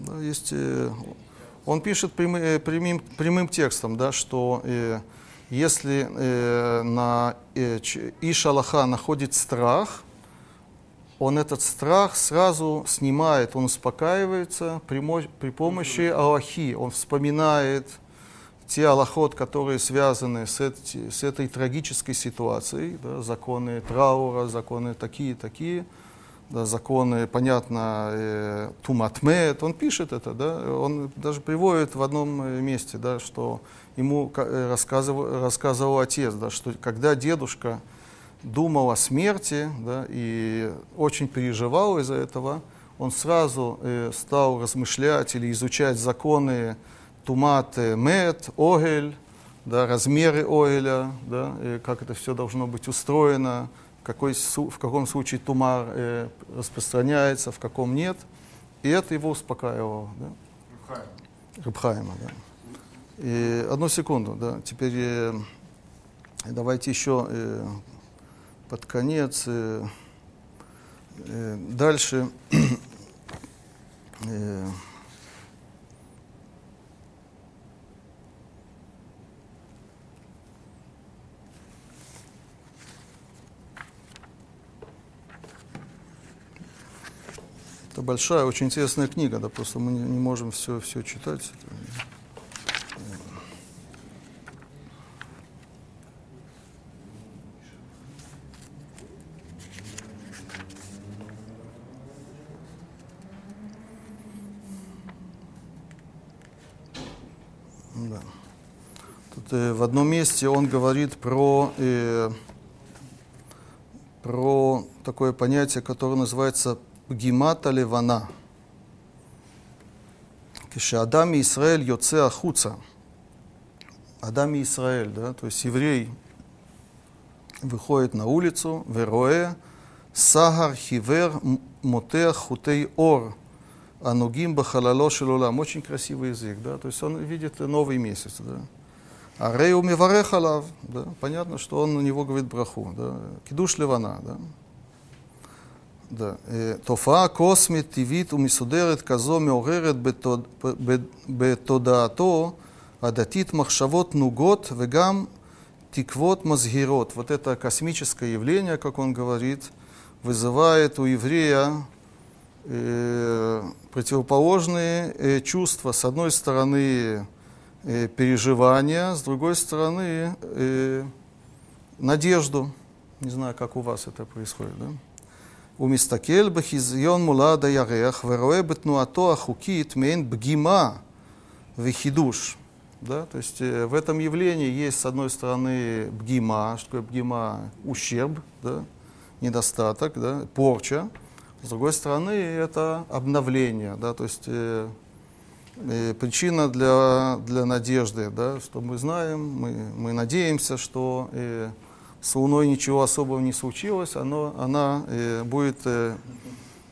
да, есть, э, он пишет прямым, э, прямым, прямым текстом, да, что э, если э, на э, Ишалаха находит страх, он этот страх сразу снимает, он успокаивается при, при помощи Аллахи, он вспоминает те аллахот, которые связаны с, эти, с этой трагической ситуацией, да, законы траура, законы такие-такие, да, законы, понятно, э, туматмет, он пишет это, да, он даже приводит в одном э, месте, да, что ему э, рассказывал, рассказывал отец, да, что когда дедушка думал о смерти да, и очень переживал из-за этого, он сразу э, стал размышлять или изучать законы тумат, э, мед, огель, да, размеры огеля, да, как это все должно быть устроено, какой, в каком случае тумар э, распространяется, в каком нет. И это его успокаивало. Да? Рыбхайма. да. И одну секунду, да. Теперь э, давайте еще э, под конец. Э, э, дальше. э, Это большая, очень интересная книга, да, просто мы не, можем все, все читать. Да. Тут э, в одном месте он говорит про, э, про такое понятие, которое называется פגימת הלבנה. כשאדם מישראל יוצא החוצה, אדם מישראל, да, то есть еврей выходит на улицу, ורואה סהר חיוור מותח חוטי אור הנוגעים בחללו של עולם. Очень красивый язык, да, то есть он видит новый месяц, да. А Рей умиварех алав, да, понятно, что он на него говорит браху, да, кидуш левана, да. Да. תופעה קוסמית, טבעית ומסודרת כזו מעוררת בתוד... בתודעתו הדתית מחשבות נוגות וגם тиквот мазгирот. Вот это космическое явление, как он говорит, вызывает у еврея э, противоположные э, чувства. С одной стороны, э, переживания, с другой стороны, э, надежду. Не знаю, как у вас это происходит, да? הוא מסתכל мулада מולד הירח ורואה בתנועתו החוקית מעין פגימה וחידוש. Да? То есть э, в этом явлении есть, с одной стороны, бгима, что такое бгима? Ущерб, да? недостаток, да? порча. С другой стороны, это обновление, да? то есть э, э, причина для, для надежды, да? что мы знаем, мы, мы надеемся, что э, с Луной ничего особого не случилось, оно, она э, будет э,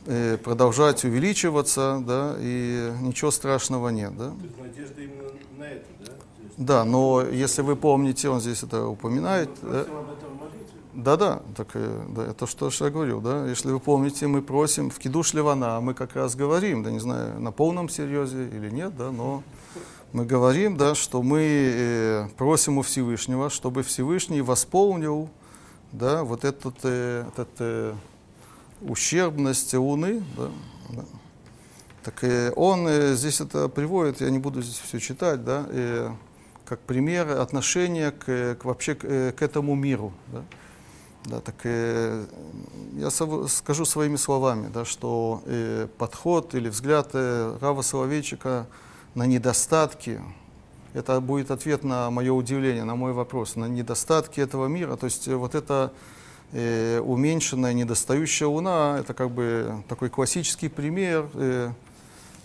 э, продолжать увеличиваться, да, и ничего страшного нет, да. Надежда именно на это, да? Есть- Да, но если вы помните, он здесь это упоминает, Мы да, просим об этом в молитве. да, да, так, э, да, это что я говорил, да, если вы помните, мы просим в Кидуш Ливана, мы как раз говорим, да, не знаю, на полном серьезе или нет, да, но мы говорим, да, что мы э, просим у Всевышнего, чтобы Всевышний восполнил, да, вот этот, э, этот э, ущербность Луны, да, да. Так э, он здесь это приводит, я не буду здесь все читать, да, как пример отношения к, к вообще к, к этому миру, да. Да, так э, я сов- скажу своими словами, да, что э, подход или взгляд э, Рава Соловейчика на недостатки, это будет ответ на мое удивление, на мой вопрос, на недостатки этого мира. То есть э, вот это э, уменьшенная, недостающая луна, это как бы такой классический пример э,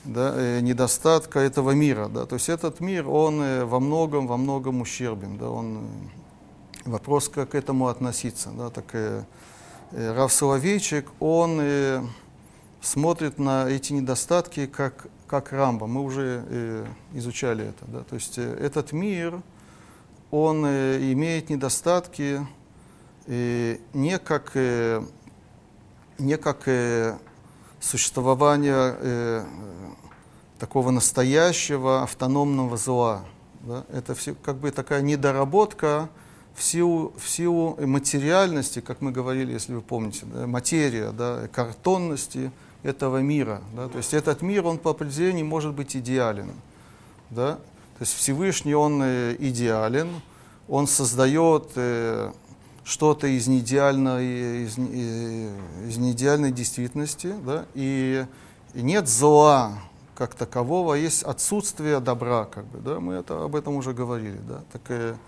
да, э, недостатка этого мира. Да. То есть этот мир, он э, во многом, во многом ущербен. Да, он, э, вопрос, как к этому относиться. Да, так, э, э, Рав Соловейчик, он э, смотрит на эти недостатки как, как Рамба. Мы уже э, изучали это. Да. То есть э, этот мир, он э, имеет недостатки э, не как, э, не как э, существование э, такого настоящего автономного зла. Да? Это все, как бы такая недоработка в силу, в силу материальности, как мы говорили, если вы помните, да, материя, да, картонности этого мира. Да? То есть этот мир, он по определению может быть идеален. Да? То есть Всевышний, он э, идеален, он создает э, что-то из неидеальной, из, э, из неидеальной действительности, да? и, и нет зла как такового, а есть отсутствие добра, как бы, да? мы это, об этом уже говорили. Да? Так,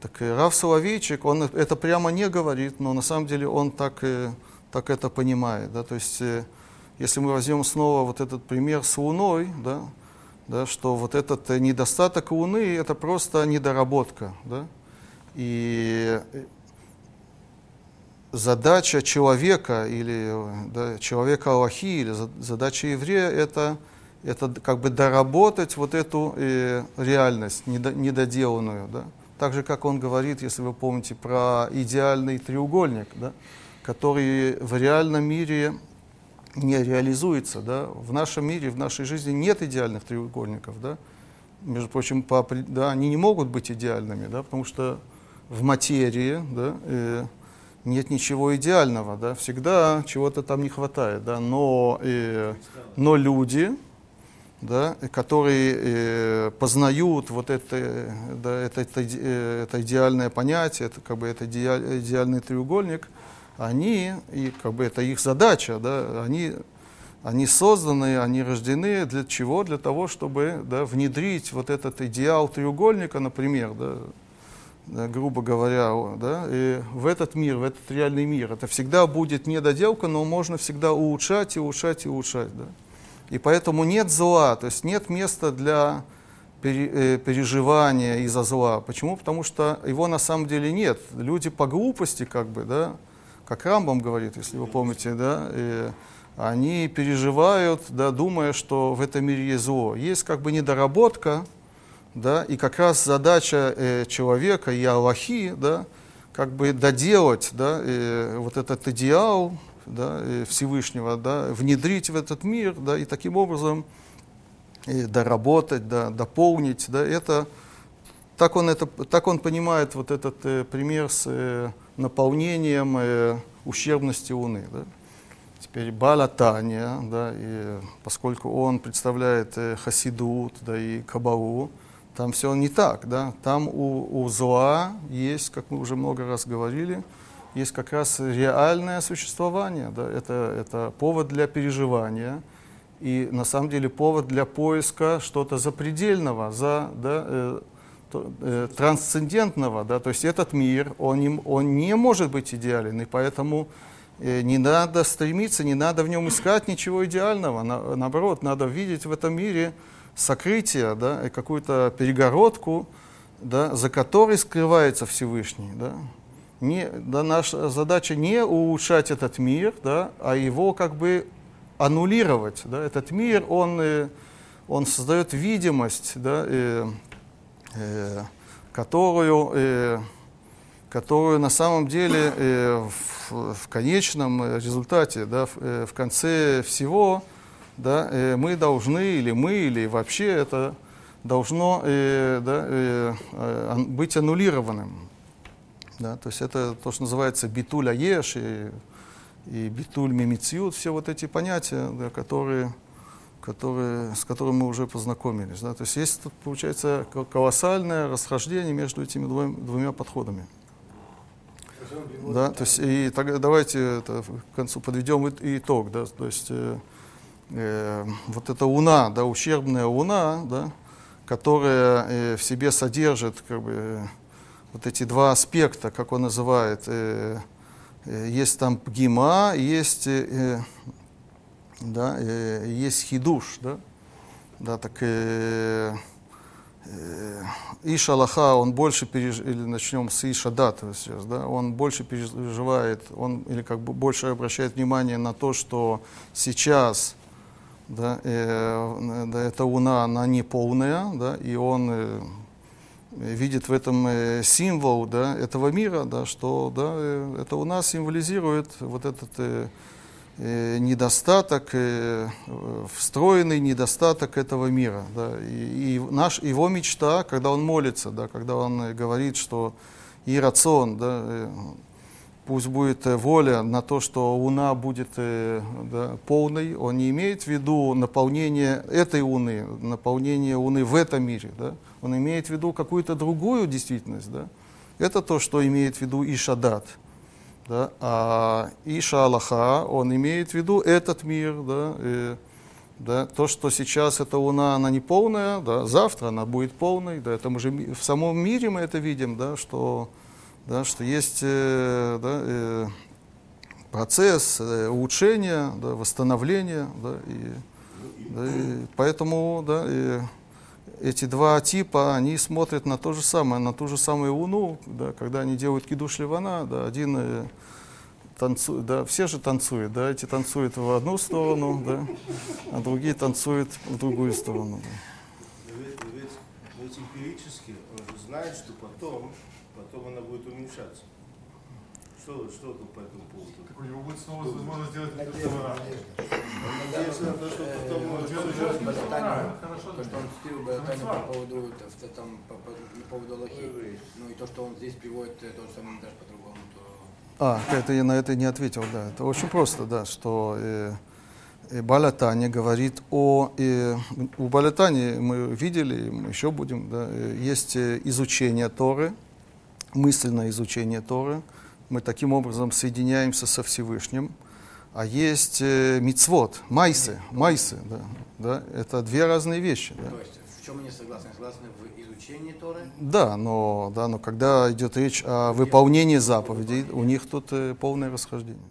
так Рав Соловейчик, он это прямо не говорит, но на самом деле он так, так это понимает. Да? То есть, если мы возьмем снова вот этот пример с Луной, да, да, что вот этот недостаток Луны – это просто недоработка. Да? И задача человека или да, человека Аллахи или за- задача еврея – это, это как бы доработать вот эту э, реальность недо- недоделанную. Да? Так же, как он говорит, если вы помните, про идеальный треугольник, да? который в реальном мире не реализуется. Да? В нашем мире, в нашей жизни нет идеальных треугольников. Да? Между прочим, по, да, они не могут быть идеальными, да? потому что в материи да, э, нет ничего идеального. Да? Всегда чего-то там не хватает. Да? Но, э, но люди, да, которые э, познают вот это, да, это, это, э, это идеальное понятие, это как бы это идеаль- идеальный треугольник, они, и как бы это их задача, да, они, они созданы, они рождены для чего? Для того, чтобы да, внедрить вот этот идеал треугольника, например, да, да, грубо говоря, да, и в этот мир, в этот реальный мир. Это всегда будет недоделка, но можно всегда улучшать и улучшать и улучшать. Да. И поэтому нет зла, то есть нет места для э, переживания из-за зла. Почему? Потому что его на самом деле нет. Люди по глупости, как бы, да, как Рамбам говорит, если вы помните, да, э, они переживают, да, думая, что в этом мире есть зло. Есть как бы недоработка, да, и как раз задача э, человека и Аллахи, да, как бы доделать, да, э, вот этот идеал, да, э, Всевышнего, да, внедрить в этот мир, да, и таким образом э, доработать, да, дополнить, да, это так он это, так он понимает вот этот э, пример с э, наполнением э, ущербности Луны. Да. Теперь Балатания, да, и поскольку он представляет э, Хасидут, да, и Кабалу, там все не так, да. Там у, у зла есть, как мы уже много раз говорили, есть как раз реальное существование, да. Это, это повод для переживания и на самом деле повод для поиска что-то запредельного, за, да, э, э, трансцендентного, да, то есть этот мир, он не, он не может быть идеален, и поэтому э, не надо стремиться, не надо в нем искать ничего идеального, На- наоборот, надо видеть в этом мире сокрытие, да, и какую-то перегородку, да, за которой скрывается Всевышний, да. Не, да, наша задача не улучшать этот мир, да, а его как бы аннулировать да, этот мир, он, э, он создает видимость, да, э, которую, э, которую на самом деле э, в, конечном результате, да, в, э, конце всего, да, э, мы должны, или мы, или вообще это должно э, да, э, э, быть аннулированным. Да, то есть это то, что называется битуль аеш и, и битуль мимициют, все вот эти понятия, да, которые, которые, с которыми мы уже познакомились. Да. То есть есть тут, получается, колоссальное расхождение между этими двумя, двумя подходами. Да, то есть и тогда давайте это, к концу подведем итог. Да, то есть э, э, вот эта уна, да, ущербная уна, да, которая э, в себе содержит как бы, вот эти два аспекта, как он называет. Э, э, есть там гима, есть, э, да, э, есть хидуш. Да, да так э, э, Иша Аллаха, он больше переживает, или начнем с Иша Дата сейчас, да, он больше переживает, он или как бы больше обращает внимание на то, что сейчас да, э, да, эта луна, она не полная, да, и он э, видит в этом э, символ да, этого мира, да, что да, э, эта луна символизирует вот этот э, недостаток, э, встроенный недостаток этого мира. Да, и, и наш, его мечта, когда он молится, да, когда он говорит, что и рацион, да, э, пусть будет э, воля на то, что Луна будет э, да, полной, он не имеет в виду наполнение этой Луны, наполнение Луны в этом мире. Да? Он имеет в виду какую-то другую действительность. Да? Это то, что имеет в виду Ишадат. Да? А Иша Аллаха, он имеет в виду этот мир. Да? И, да? То, что сейчас эта Луна, она не полная, да? завтра она будет полной. Да? Это мы же в самом мире мы это видим, да? что да, что есть э, да, э, процесс э, улучшения, да, восстановления, да, и, да, и поэтому да, и эти два типа, они смотрят на то же самое, на ту же самую Луну, да, когда они делают кидуш ливана, да, один э, танцует, да, все же танцуют, да, эти танцуют в одну сторону, да, а другие танцуют в другую сторону. Да. Но ведь, ведь, ведь эмпирически он же знает, что потом потом она будет уменьшаться. Что, что тут по этому поводу? У него будет снова возможность сделать это. Надеюсь то, что потом то, что а, хорошо, то, что он цитирует Балатани по поводу, там, по, по, по поводу Аллахи, ну и то, что он здесь приводит, то же самое даже по-другому, то... Это я на это не ответил, да. Это очень просто, да, что э, э, Балатани говорит о... Э, у Балатани мы видели, мы еще будем, да, э, есть э, изучение Торы, мысленное изучение Торы. Мы таким образом соединяемся со Всевышним. А есть э, мицвод, майсы, майсы, да, да, это две разные вещи. Да. То есть, в чем они согласны? Согласны в изучении Торы? Да, но, да, но когда идет речь о выполнении заповедей, у них тут э, полное расхождение.